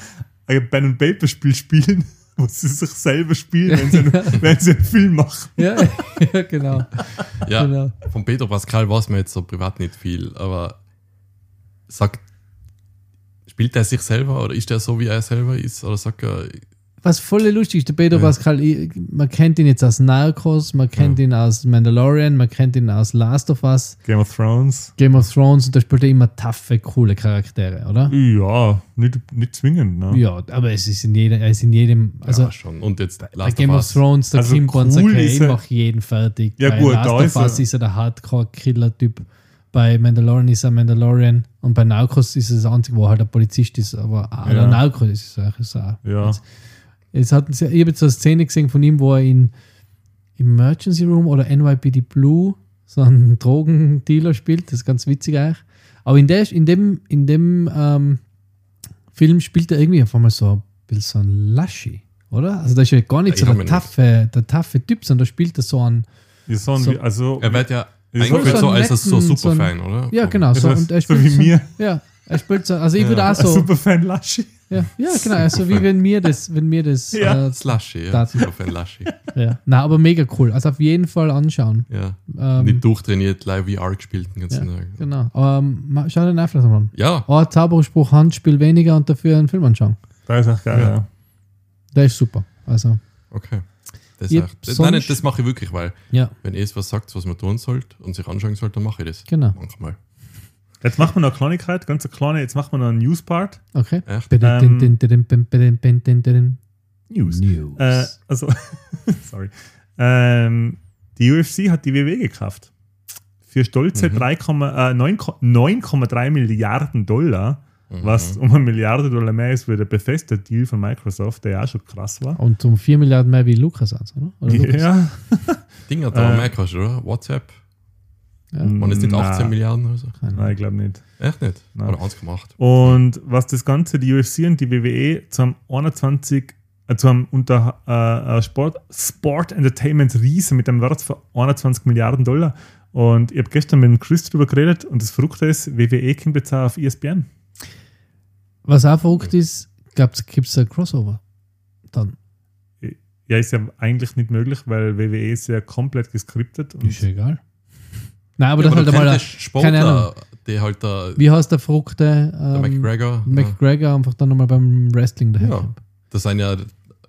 ein and Paper Spiel spielen wo sie sich selber spielen, wenn sie, einen, wenn sie einen Film machen. Ja, ja genau. Ja, genau. von Pedro Pascal weiß man jetzt so privat nicht viel, aber sagt, spielt er sich selber oder ist er so, wie er selber ist? Oder sagt er, Was voll lustig ist, der Pedro Ja. Pascal, ich- man kennt ihn jetzt aus Narcos, man kennt ihn aus Mandalorian, man kennt ihn aus Last of Us, Game of Thrones. Game of Thrones und da spielt er immer taffe, coole Charaktere, oder? Ja, nicht, nicht zwingend. Ne? Ja, aber es ist in jedem, er ist in jedem, also ja, schon. Und jetzt Last Game of of Us. Thrones, der Also Kim cool hey, ist ich er- mach jeden fertig. Ja, bei gut, Last da of ist Us ist er der Hardcore-Killer-Typ. Bei Mandalorian ist er Mandalorian und bei Narcos ist es das einzige, wo er halt ein Polizist ist, aber auch Ja. der Narcos ist es auch. Ist auch. Ja. Jetzt, jetzt hatten sie, ich habe jetzt so eine Szene gesehen von ihm, wo er in Emergency Room oder NYPD Blue so einen Drogendealer spielt. Das ist ganz witzig eigentlich. Aber in, der, in dem, in dem ähm, Film spielt er irgendwie auf einmal so ein bisschen so ein Laschi, oder? Also da ist ja gar nicht Ich so der taffe, der taffe Typ, sondern da spielt er so einen, Ja, so ein, So. also, Er wird ja eingeführt so so als so netten, so Superfan, oder? ja genau, so, und er so spielt wie so, mir. Ja, er spielt so, also ich Ja. würde auch ein so, Superfan Laschi. Ja, ja genau, also wie wenn mir das, wenn mir das, Ja. äh, Slushy, ja. Das- Superfan Lashy. ja. Na, aber mega cool, also auf jeden Fall anschauen. Ja. Ähm, Nicht durchtrainiert, live VR gespielt den ganzen Ja, Tag. genau. Aber ähm, schau den einfach mal an. Ja, Oh, Zauberspruch, Handspiel weniger und dafür einen Film anschauen. Da ist auch geil, Ja. ja. Der ist super. Also, okay. Das, echt- das, nein, das mache ich wirklich, weil ja, wenn ihr es was sagt, was man tun sollte und sich anschauen sollte, dann mache ich das. genau. Manchmal. Jetzt machen wir noch eine Kleinigkeit, ganz eine kleine, jetzt machen wir noch einen News-Part. Okay. Echt? Ähm, News. News. Äh, also, sorry. Ähm, die UFC hat die WWE gekauft. Für stolze Mhm. 3,, äh, 9 9,3 Milliarden Dollar, Mhm. was um eine Milliarde Dollar mehr ist wie der Bethesda-Deal von Microsoft, der ja auch schon krass war. Und um 4 Milliarden mehr wie Lukas oder? oder Lukas? Ja, Ding hat da Äh, mehr gekostet, oder? WhatsApp. Ja. Man ist nicht Na. 18 Milliarden oder so. Keine nein, ich glaube nicht. Echt nicht? Nein. Oder 1,8. Und was das Ganze, die UFC und die WWE zum 21, äh, zum unter äh, äh, Sport, Sport Entertainment Riesen mit einem Wert von 21 Milliarden Dollar. Und ich habe gestern mit dem Chris drüber geredet und das Verrückte ist, WWE kommt jetzt auch auf ESPN. Was auch verrückt ist, gibt es ein Crossover. Dann. Ja, ist ja eigentlich nicht möglich, weil WWE ist ja komplett geskriptet. Und Ist ja egal. Nein, aber Ja, das halt du einmal. könntest keine Ahnung. Sportler, die halt da, Wie heißt der verrückte der ähm, McGregor, ja, McGregor einfach dann nochmal beim Wrestling daher. Ja. das sind ja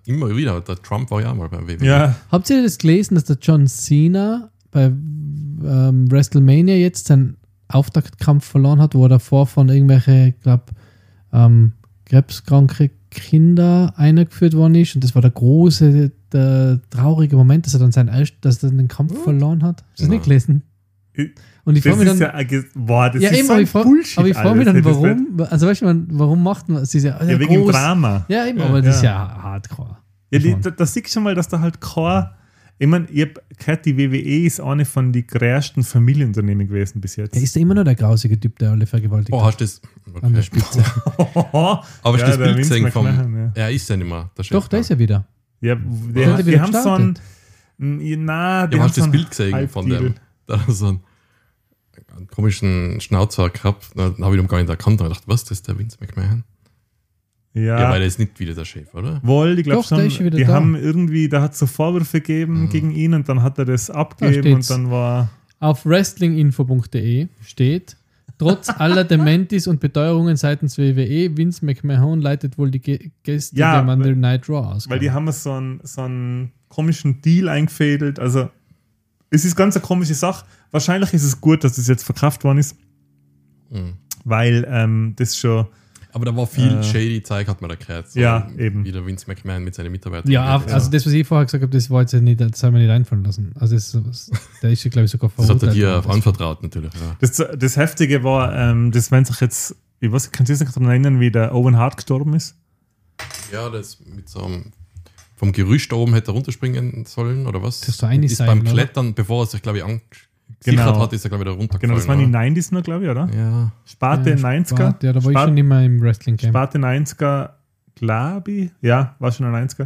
immer wieder, der Trump war ja mal beim WWE. ja, Habt ihr das gelesen, dass der John Cena bei ähm, WrestleMania jetzt seinen Auftaktkampf verloren hat, wo er davor von irgendwelche, glaube ähm, krebskranke Kinder eingeführt worden ist und das war der große, der traurige Moment, dass er dann seinen dass er den Kampf verloren hat. Hast du das nicht gelesen? Ich- Und ich das frage mich ist dann, ja, boah, das ja, ist eben, so aber ich frage Bullshit. aber ich frage mich dann, Das warum, also weißt du, warum macht man, es ist ja, Ja, wegen dem groß- Drama. Ja, eben, Ja, aber das ist ja. ja hardcore. Ja, die, Schon. da, da siehst du schon mal, dass da halt kein. Ich meine, ich habe gehört, die WWE ist eine von den größten Familienunternehmen gewesen bis jetzt. Er ist immer noch der grausige Typ, der alle vergewaltigt Oh, hat. hast du das? An der Okay. Spitze. Aber hast du Ja, das Bild gesehen vom. Ja. Er ist ja nicht mehr. Der Chef Doch, der ist ja wieder. Ja, Der die, wieder haben so ein. Na, die Ja, hast du das Bild gesehen von dem? Da so einen, einen komischen Schnauzer gehabt. Dann habe ich ihn gar nicht erkannt. Da gedacht, was, das ist der Vince McMahon? Ja, Ja, weil er ist nicht wieder der Chef, oder? wohl, ich glaube schon, die da. haben irgendwie, da hat es so Vorwürfe gegeben Mhm. gegen ihn und dann hat er das abgegeben steht's. und dann war. Auf wrestlinginfo.de steht, trotz aller Dementis und Beteuerungen seitens WWE, Vince McMahon leitet wohl die Ge Gäste Ja, der Monday Night Raw aus. Weil die haben so einen, so einen komischen Deal eingefädelt. Also, es ist ganz eine komische Sache. Wahrscheinlich ist es gut, dass das jetzt verkauft worden ist, Mhm. weil ähm, das schon. Aber da war viel Äh, shady Zeug, hat man da gehört. So Ja, eben. Wie der Vince McMahon mit seinen Mitarbeitern. ja, also das, was ich vorher gesagt habe, das war jetzt ja nicht, das soll man nicht einfallen lassen. Also das, das, der ist ja, glaube ich, sogar das hat er verurteilt dir anvertraut, natürlich. Ja. Das, das Heftige war, ähm, das wenn sich jetzt. Ich weiß, kannst du dich daran erinnern, wie der Owen Hart gestorben ist? ja, das mit so einem. Vom Gerüst oben hätte er runterspringen sollen, oder was? Das einig ist sein, beim oder? Klettern, bevor er sich, glaube ich, angesichert Genau. hat, ist er, glaube ich, da Genau, runtergefallen. das waren die oder? 90s noch, glaube ich, oder? Ja. Sparte Ja, 90er. Spart, ja, da war ich Spart- schon immer im Wrestling-Game. Sparte 90er, glaube ich. Ja, war schon ein 90er.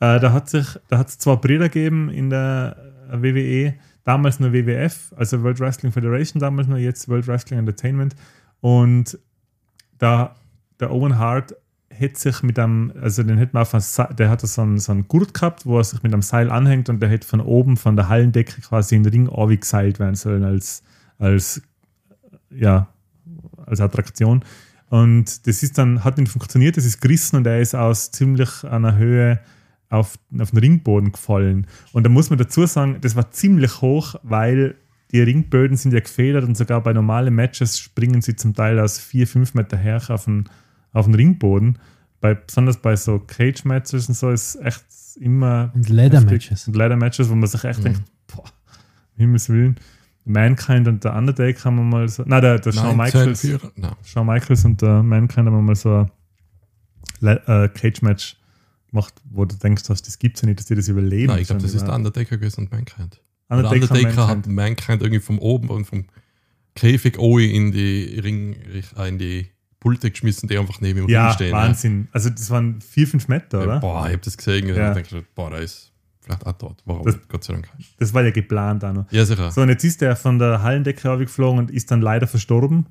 Äh, da hat sich, da hat es zwei Brüder gegeben in der WWE, damals nur WWF, also World Wrestling Federation, damals nur jetzt World Wrestling Entertainment. Und da der Owen Hart hat sich mit einem, also den hat man auf einem, Sa- der hat so einen, so einen Gurt gehabt, wo er sich mit einem Seil anhängt und der hätte von oben von der Hallendecke quasi in den Ring geseilt werden sollen als, als, ja, als Attraktion. Und das ist dann, hat nicht funktioniert, das ist gerissen und er ist aus ziemlich einer Höhe auf, auf den Ringboden gefallen. Und da muss man dazu sagen, das war ziemlich hoch, weil die Ringböden sind ja gefedert und sogar bei normalen Matches springen sie zum Teil aus 4, 5 Meter her auf den, auf den Ringboden. Bei, besonders bei so Cage-Matches und so ist echt immer. Und Leather-Matches. Und Leather-Matches, wo man sich echt Mhm. denkt, boah, um Himmels Willen. Mankind und der Undertaker haben wir mal so. Nein, der, der Shawn Michaels. Nein. Shawn Michaels und der Mankind haben wir mal so ein äh, Cage-Match gemacht, wo du denkst, dass das gibt es ja nicht, dass die das überleben. Nein, ich glaube, das ist der Undertaker gewesen und Mankind. Der Undertaker, Undertaker Mankind. hat Mankind irgendwie vom oben und vom Käfig Oi in die Ring, in die Pulte geschmissen, die einfach neben ihm Ja, stehen. Wahnsinn. Also das waren vier, fünf Meter, Ja, oder? boah, ich habe das gesehen und Ja. ja. denke, boah, der ist vielleicht auch tot. Warum? Das- Gott sei Dank. Das war ja geplant auch noch. Ja, sicher. So, und jetzt ist er von der Hallendecke geflogen und ist dann leider verstorben.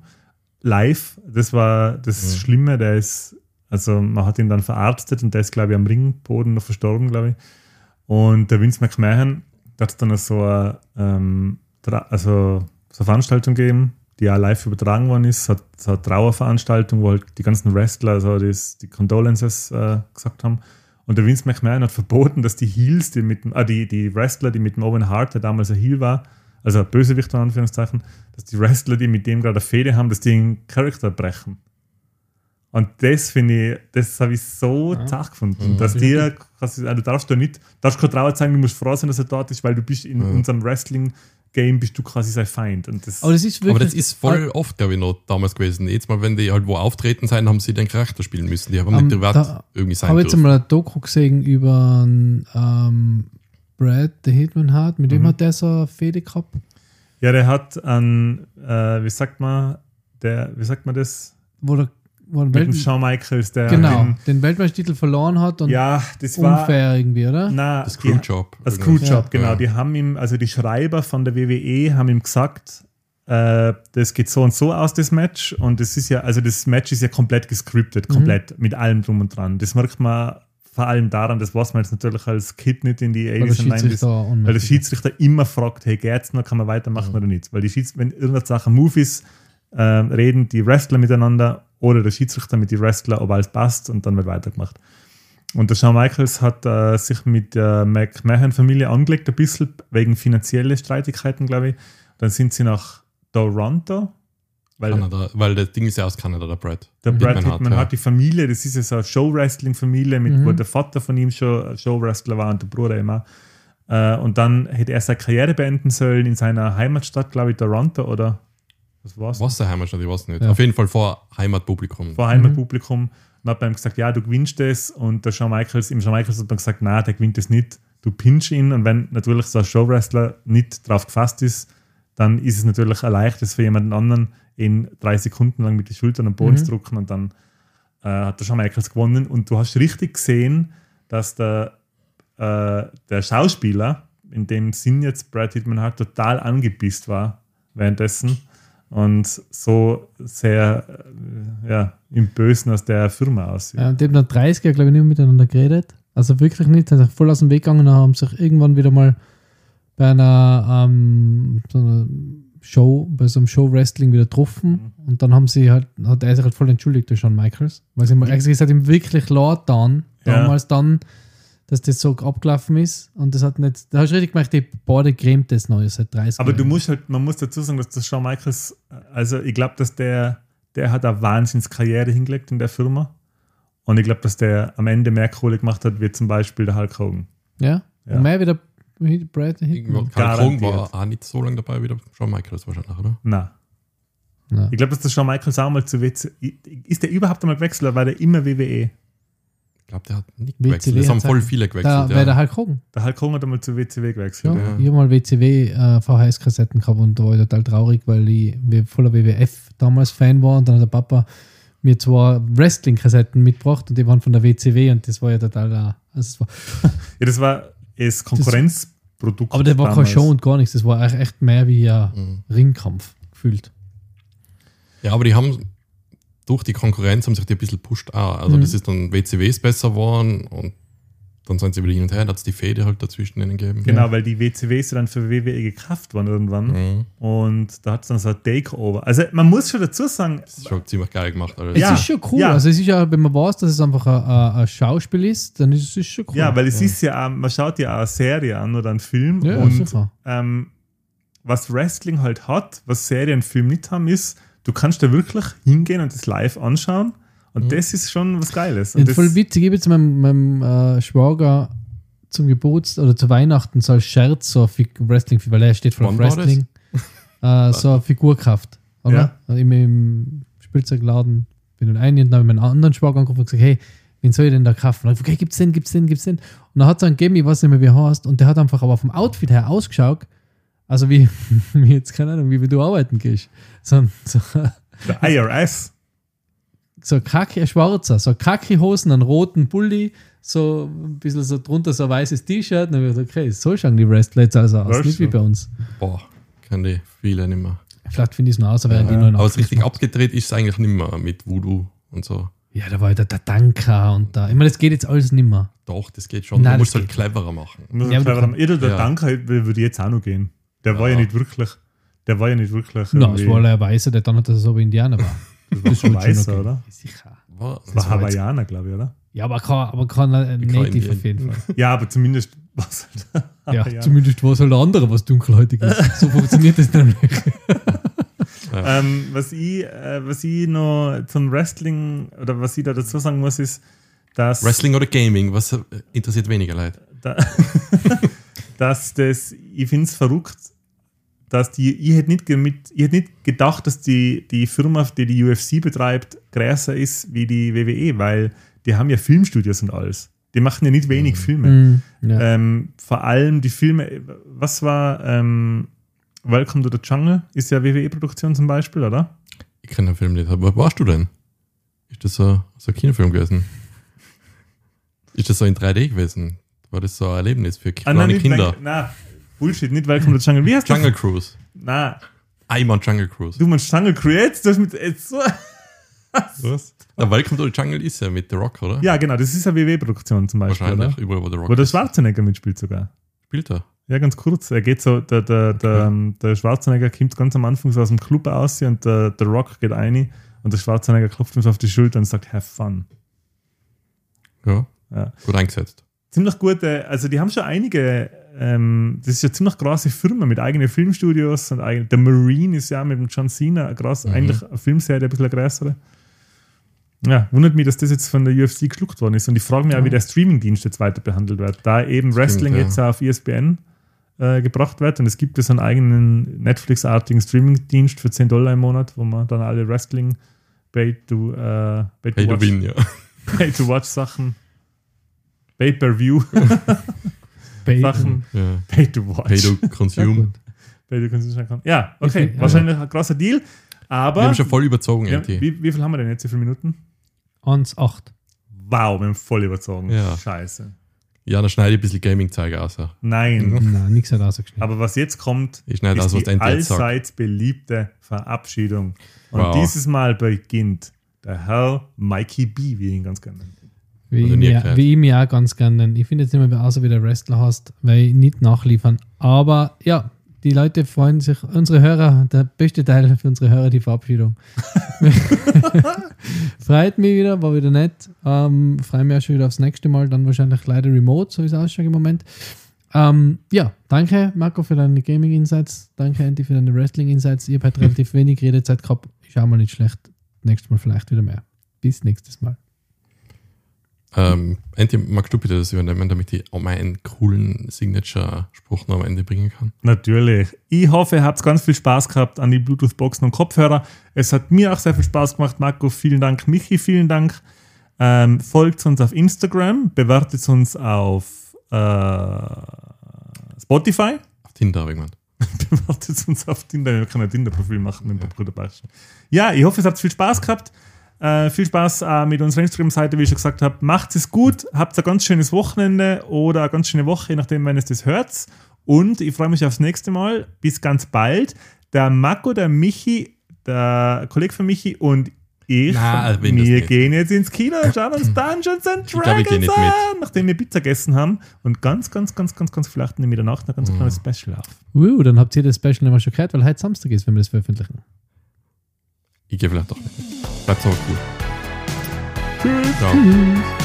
Live. Das war das Mhm. Schlimme. Der ist, also man hat ihn dann verarztet und der ist, glaube ich, am Ringboden noch verstorben, glaube ich. Und der Vince McMahon, da hat es dann so eine, ähm, also, so eine Veranstaltung gegeben, die auch live übertragen worden ist. Hat, eine Trauerveranstaltung, wo halt die ganzen Wrestler so das, die Condolences äh, gesagt haben. Und der Vince McMahon hat verboten, dass die Heels, die mit dem, ah, die, die Wrestler, die mit dem Owen Hart, der damals ein Heel war, also ein Bösewicht in Anführungszeichen, dass die Wrestler, die mit dem gerade eine Fehde haben, dass die den Charakter brechen. Und das finde ich, das habe ich so Ja. zart gefunden, Mhm. dass dir, also du darfst da nicht, darfst keine Trauer zeigen, du musst froh sein, dass er dort ist, weil du bist in Ja. unserem Wrestling-Game bist du quasi sein Feind. Und das, Aber das ist wirklich. Aber das ist voll oft, glaube ich, noch damals gewesen. Jetzt mal, wenn die halt wo auftreten sein, haben sie den Charakter spielen müssen. Die haben Ähm, nicht privat da irgendwie Ich sein habe jetzt einmal ein Doku gesehen über einen, ähm, Brad, der Hitman hat. Mit wem Mhm. hat der so eine Fehde gehabt? ja, der hat an, äh, wie sagt man, der, wie sagt man das? Wo der Mit Welt dem Shawn Michaels, der genau, den, den Weltmeistertitel verloren hat und ja, das war unfair irgendwie, oder? na, Das die- Screwjob. Das. Screwjob, Ja. genau. Ja. Die haben ihm, also die Schreiber von der WWE haben ihm gesagt, äh, das geht so und so aus, das Match. Und das ist ja, also das Match ist ja komplett gescriptet, Mhm. komplett, mit allem drum und dran. Das merkt man vor allem daran, das weiß man jetzt natürlich als Kid nicht in die Weil der 80s und 90s. Schiedsrichter Weil der. Schiedsrichter immer fragt, hey, geht's noch, kann man weitermachen oder nicht? Weil die Schieds wenn irgendeine Sache Move ist, äh, reden die Wrestler miteinander oder der Schiedsrichter mit den Wrestler, ob alles passt und dann wird weitergemacht. Und der Shawn Michaels hat äh, sich mit der McMahon-Familie angelegt, ein bisschen wegen finanzielle Streitigkeiten, glaube ich. Dann sind sie nach Toronto, weil Kanada, weil das Ding ist ja aus Kanada, der Brad. der Brad Hitman Hitman, hat, hat, ja. die Familie, das ist ja so eine Show-Wrestling-Familie, mit Mhm. wo der Vater von ihm schon Show-Wrestler war und der Bruder immer. Äh, und dann hätte er seine Karriere beenden sollen in seiner Heimatstadt, glaube ich, Toronto oder was war's? Was der Heimatstadt, ich weiß nicht. Ja. Auf jeden Fall vor Heimatpublikum. Vor Heimatpublikum. Und hat bei ihm gesagt, ja, du gewinnst es. Und der Shawn Michaels, im Shawn Michaels hat man gesagt, nein, der gewinnt es nicht. Du pinch ihn. Und wenn natürlich so ein Showwrestler nicht drauf gefasst ist, dann ist es natürlich ein leichtes für jemanden anderen, ihn drei Sekunden lang mit den Schultern am Boden Mhm. zu drücken und dann äh, hat der Shawn Michaels gewonnen. Und du hast richtig gesehen, dass der, äh, der Schauspieler, in dem Sinn jetzt Brad Hitman halt total angepisst war währenddessen und so sehr äh, ja, im Bösen aus der Firma aussieht. Ja, und die haben nach 30 Jahren, glaube ich, nicht mehr miteinander geredet. Also wirklich nicht. Sind sich voll aus dem Weg gegangen und haben sich irgendwann wieder mal bei einer, ähm, so einer Show, bei so einem Show-Wrestling wieder getroffen. Und dann haben sie halt, hat er sich halt voll entschuldigt, der Shawn Michaels. Weil sie eigentlich gesagt ihm wirklich laut dann, Ja. damals dann, dass das so abgelaufen ist. Und das hat nicht, da hast du richtig gemerkt, die beide cremt das Neue seit 30 Aber du Jahren. musst halt, man muss dazu sagen, dass der Shawn Michaels, also ich glaube, dass der, der hat eine Wahnsinnskarriere hingelegt in der Firma. Und ich glaube, dass der am Ende mehr Kohle gemacht hat, wie zum Beispiel der Hulk Hogan. Ja? Ja. Und mehr wieder Brad. Karl Krong war auch nicht so lange dabei wie der Shawn Michaels wahrscheinlich, oder? Nein. Ja. Ich glaube, dass der Shawn Michaels auch mal zu WC. Ist der überhaupt einmal gewechselt war der immer WWE? Ich glaube, der hat nicht WCW gewechselt. Das haben voll viele Da gewechselt. der ja. Hulk Hogan. Der Hulk Hogan hat einmal zu WCW gewechselt. Ja, Ja. ich habe mal WCW äh, VHS-Kassetten gehabt und da war ich total traurig, weil ich voller WWF damals Fan war und dann hat der Papa mir zwei Wrestling-Kassetten mitgebracht und die waren von der WCW und das war ja total. Äh, also war, Ja, das war das Konkurrenzprodukt. aber der war keine damals. Show und gar nichts, das war echt- echt mehr wie ein Mhm. Ringkampf gefühlt. Ja, aber die haben, durch die Konkurrenz haben sich die ein bisschen pusht auch. Also Mhm. das ist dann WCWs besser geworden und dann sind sie wieder hin und her, dann hat es die Fäde halt dazwischen ihnen gegeben. Genau, weil die WCW ist ja dann für WWE gekauft worden irgendwann. Mhm. Und da hat es dann so ein Takeover. Also man muss schon dazu sagen, Das ist schon ziemlich geil gemacht. Alles. Es Ja, ist schon cool. ja. Also es ist ja, wenn man weiß, dass es einfach ein, ein, Schauspiel ist, dann ist es schon cool. ja, weil es ist ja, man schaut ja auch eine Serie an oder einen Film. Ja, und ähm, was Wrestling halt hat, was Serien und Film nicht haben, ist, du kannst da wirklich hingehen und das live anschauen. Und das ist schon was Geiles. Und das, voll witzig, ich habe jetzt meinem, meinem äh, Schwager zum Geburtstag oder zu Weihnachten so als Scherz so Wrestling, weil er steht das? Wrestling, äh, so eine Figur gekauft. Oder? Also Im, Im Spielzeugladen bin ich rein und dann habe ich meinen anderen Schwager angerufen und gesagt, hey, wen soll ich denn da kaufen? Und ich, okay, gibt's den, gibt's den, gibt's den? Und dann hat es einen gegeben, ich weiß nicht mehr, wie er heißt, und der hat einfach aber vom Outfit her ausgeschaut, also wie, wie jetzt, keine Ahnung, wie, du arbeiten gehst. So, ein- so, der IRS. so kacke, schwarzer, so kacke Hosen, einen roten Pulli, so ein bisschen so drunter so ein weißes T-Shirt. Dann habe ich gesagt, okay, so schauen die Wrestler jetzt also aus, Weißt nicht du? wie bei uns. Boah, kann die viele nicht mehr. Vielleicht finde ich es noch aus, während die Ja, noch Aber es richtig macht. abgedreht ist es eigentlich nicht mehr mit Voodoo und so. Ja, da war ja der, der Danka und da. Ich meine, das geht jetzt alles nicht mehr. Doch, das geht schon. Nein, du das musst halt geht cleverer machen. Muss Ja, aber du haben. Edel, der Ja. Würde jetzt auch noch gehen. Der war Ja. ja nicht wirklich. Der war ja nicht wirklich. Na, es war ein Weißer, der dann hat, dass er so wie Indianer war. das war schon weißer, okay. oder? Sicher. Das war war Hawaiianer, glaube ich, oder? Ja, aber kein, aber kein Native auf jeden Fall. Ja, aber zumindest was halt Ja, zumindest was halt der andere, was dunkelhäutig ist. So funktioniert das nämlich. Ähm, was, ich, äh, was ich noch zum Wrestling oder was ich da dazu sagen muss, ist, dass, Wrestling oder Gaming, was äh, interessiert weniger Leute? da, dass das, ich finde es verrückt, dass die, ich hätte nicht, mit, ich hätte nicht gedacht, dass die, die Firma, die die UFC betreibt, größer ist wie die WWE, weil die haben ja Filmstudios und alles. Die machen ja nicht wenig Filme. Mm, ja. Ähm, vor allem die Filme, was war ähm, Welcome to the Jungle? Ist ja WWE-Produktion zum Beispiel, oder? Ich kenne den Film nicht. Aber wo warst du denn? Ist das so, so ein Kinofilm gewesen? Ist das so in 3D gewesen? War das so ein Erlebnis für kleine Ah, nicht Kinder? Wel- Na, Bullshit, nicht Welcome to the Jungle. Wie heißt Jungle das? Cruise. Na, Einmal Jungle Cruise. du meinst Jungle Creates? Du hast mit jetzt so. Was? Na, Welcome to the Jungle ist ja mit The Rock, oder? Ja, genau, das ist eine WWE-Produktion zum Beispiel, Wahrscheinlich, oder? überall, wo The Rock Wo der. Schwarzenegger mitspielt sogar. Spielt er. Ja, ganz kurz. Er geht so, der, der, der, ähm, der Schwarzenegger kommt ganz am Anfang so aus dem Club aus und der, der Rock geht rein und der Schwarzenegger klopft ihm so auf die Schulter und sagt, have fun. Ja. Ja. Gut eingesetzt. ziemlich gute, also die haben schon einige, ähm, das ist ja ziemlich große Firma mit eigenen Filmstudios und eigen, der Marine ist ja mit dem John Cena groß, Mhm. eigentlich eine Filmserie, ein bisschen eine größere. Ja, wundert mich, dass das jetzt von der UFC geschluckt worden ist und ich frage mich auch, wie der Streamingdienst jetzt weiter behandelt wird, da eben Wrestling ja. jetzt auf ESPN äh, gebracht wird und es gibt ja so einen eigenen Netflix-artigen Streamingdienst für 10 Dollar im Monat, wo man dann alle Wrestling Pay to, äh, pay to du watch win, ja. Pay-to-Watch-Sachen. Pay-per-view Bacon. Sachen. Ja. Pay-to-Watch. Hey, du Ja, consume. gut. Pay-to-Consume. Ja, Wie okay. ja. Wahrscheinlich ein großer Deal. Aber. Wir haben schon voll überzogen, ja, wie, wie viel haben wir denn jetzt? Wie viele Minuten? 1,8. Wow, wir haben voll überzogen. Ja. Scheiße. Ja, dann schneide ich ein bisschen Gaming-Zeug aus. Nein. Nein, nichts hat rausgeschnitten. Aber was jetzt kommt, Ich schneide ist aus, was die allseits beliebte Verabschiedung. Und Wow. dieses Mal beginnt der Herr Mikey B, wie ich ihn ganz gerne nenne. Wie Also ich, mir, wie ich mir auch ganz gerne nenne. Ich finde jetzt nicht mehr außer wie der Wrestler hast, weil ich nicht nachliefern. Aber ja, die Leute freuen sich, unsere Hörer, der beste Teil für unsere Hörer, die Verabschiedung. Freut mich wieder, war wieder nett. Ähm, Freue mich auch schon wieder aufs nächste Mal, dann wahrscheinlich leider remote, so wie es ausschaut im Moment. Ähm, ja, danke Marco für deine Gaming Insights. Danke Andy für deine Wrestling Insights. Ihr habt halt relativ wenig Redezeit gehabt. Ist auch mal nicht schlecht. Nächstes Mal vielleicht wieder mehr. Bis nächstes Mal. Ähm, NT, magst du bitte das übernehmen, damit ich auch meinen coolen Signature-Spruch noch am Ende bringen kann? Natürlich. Ich hoffe, ihr habt ganz viel Spaß gehabt an die Bluetooth-Boxen und Kopfhörer. Es hat mir auch sehr viel Spaß gemacht. Marco, vielen Dank. Michi, vielen Dank. Ähm, folgt uns auf Instagram, bewertet uns auf äh, Spotify, Auf Tinder habe ich gemeint. bewertet uns auf Tinder. Wir können ein Tinder-Profil machen mit dem Bruder Bachschen. Ja, ich hoffe, es habt viel Spaß gehabt. Äh, viel Spaß äh, mit unserer Instagram-Seite, wie ich schon gesagt habe. Macht es gut, habt ein ganz schönes Wochenende oder eine ganz schöne Woche, je nachdem, wenn es das hört. Und ich freue mich aufs nächste Mal. Bis ganz bald. Der Marco, der Michi, der Kollege von Michi und ich, Nein, wir gehen jetzt ins Kino und schauen uns Dungeons and Dragons glaub, an, nachdem wir Pizza gegessen haben. Und ganz, ganz, ganz, ganz, ganz vielleicht in der danach ein ganz mhm. kleines Special auf. Uh, dann habt ihr das Special immer schon gehört, weil heute Samstag ist, wenn wir das veröffentlichen. Ich gehe vielleicht doch nicht. Bleibt's aber cool. Tschüss. Ciao. Tschüss.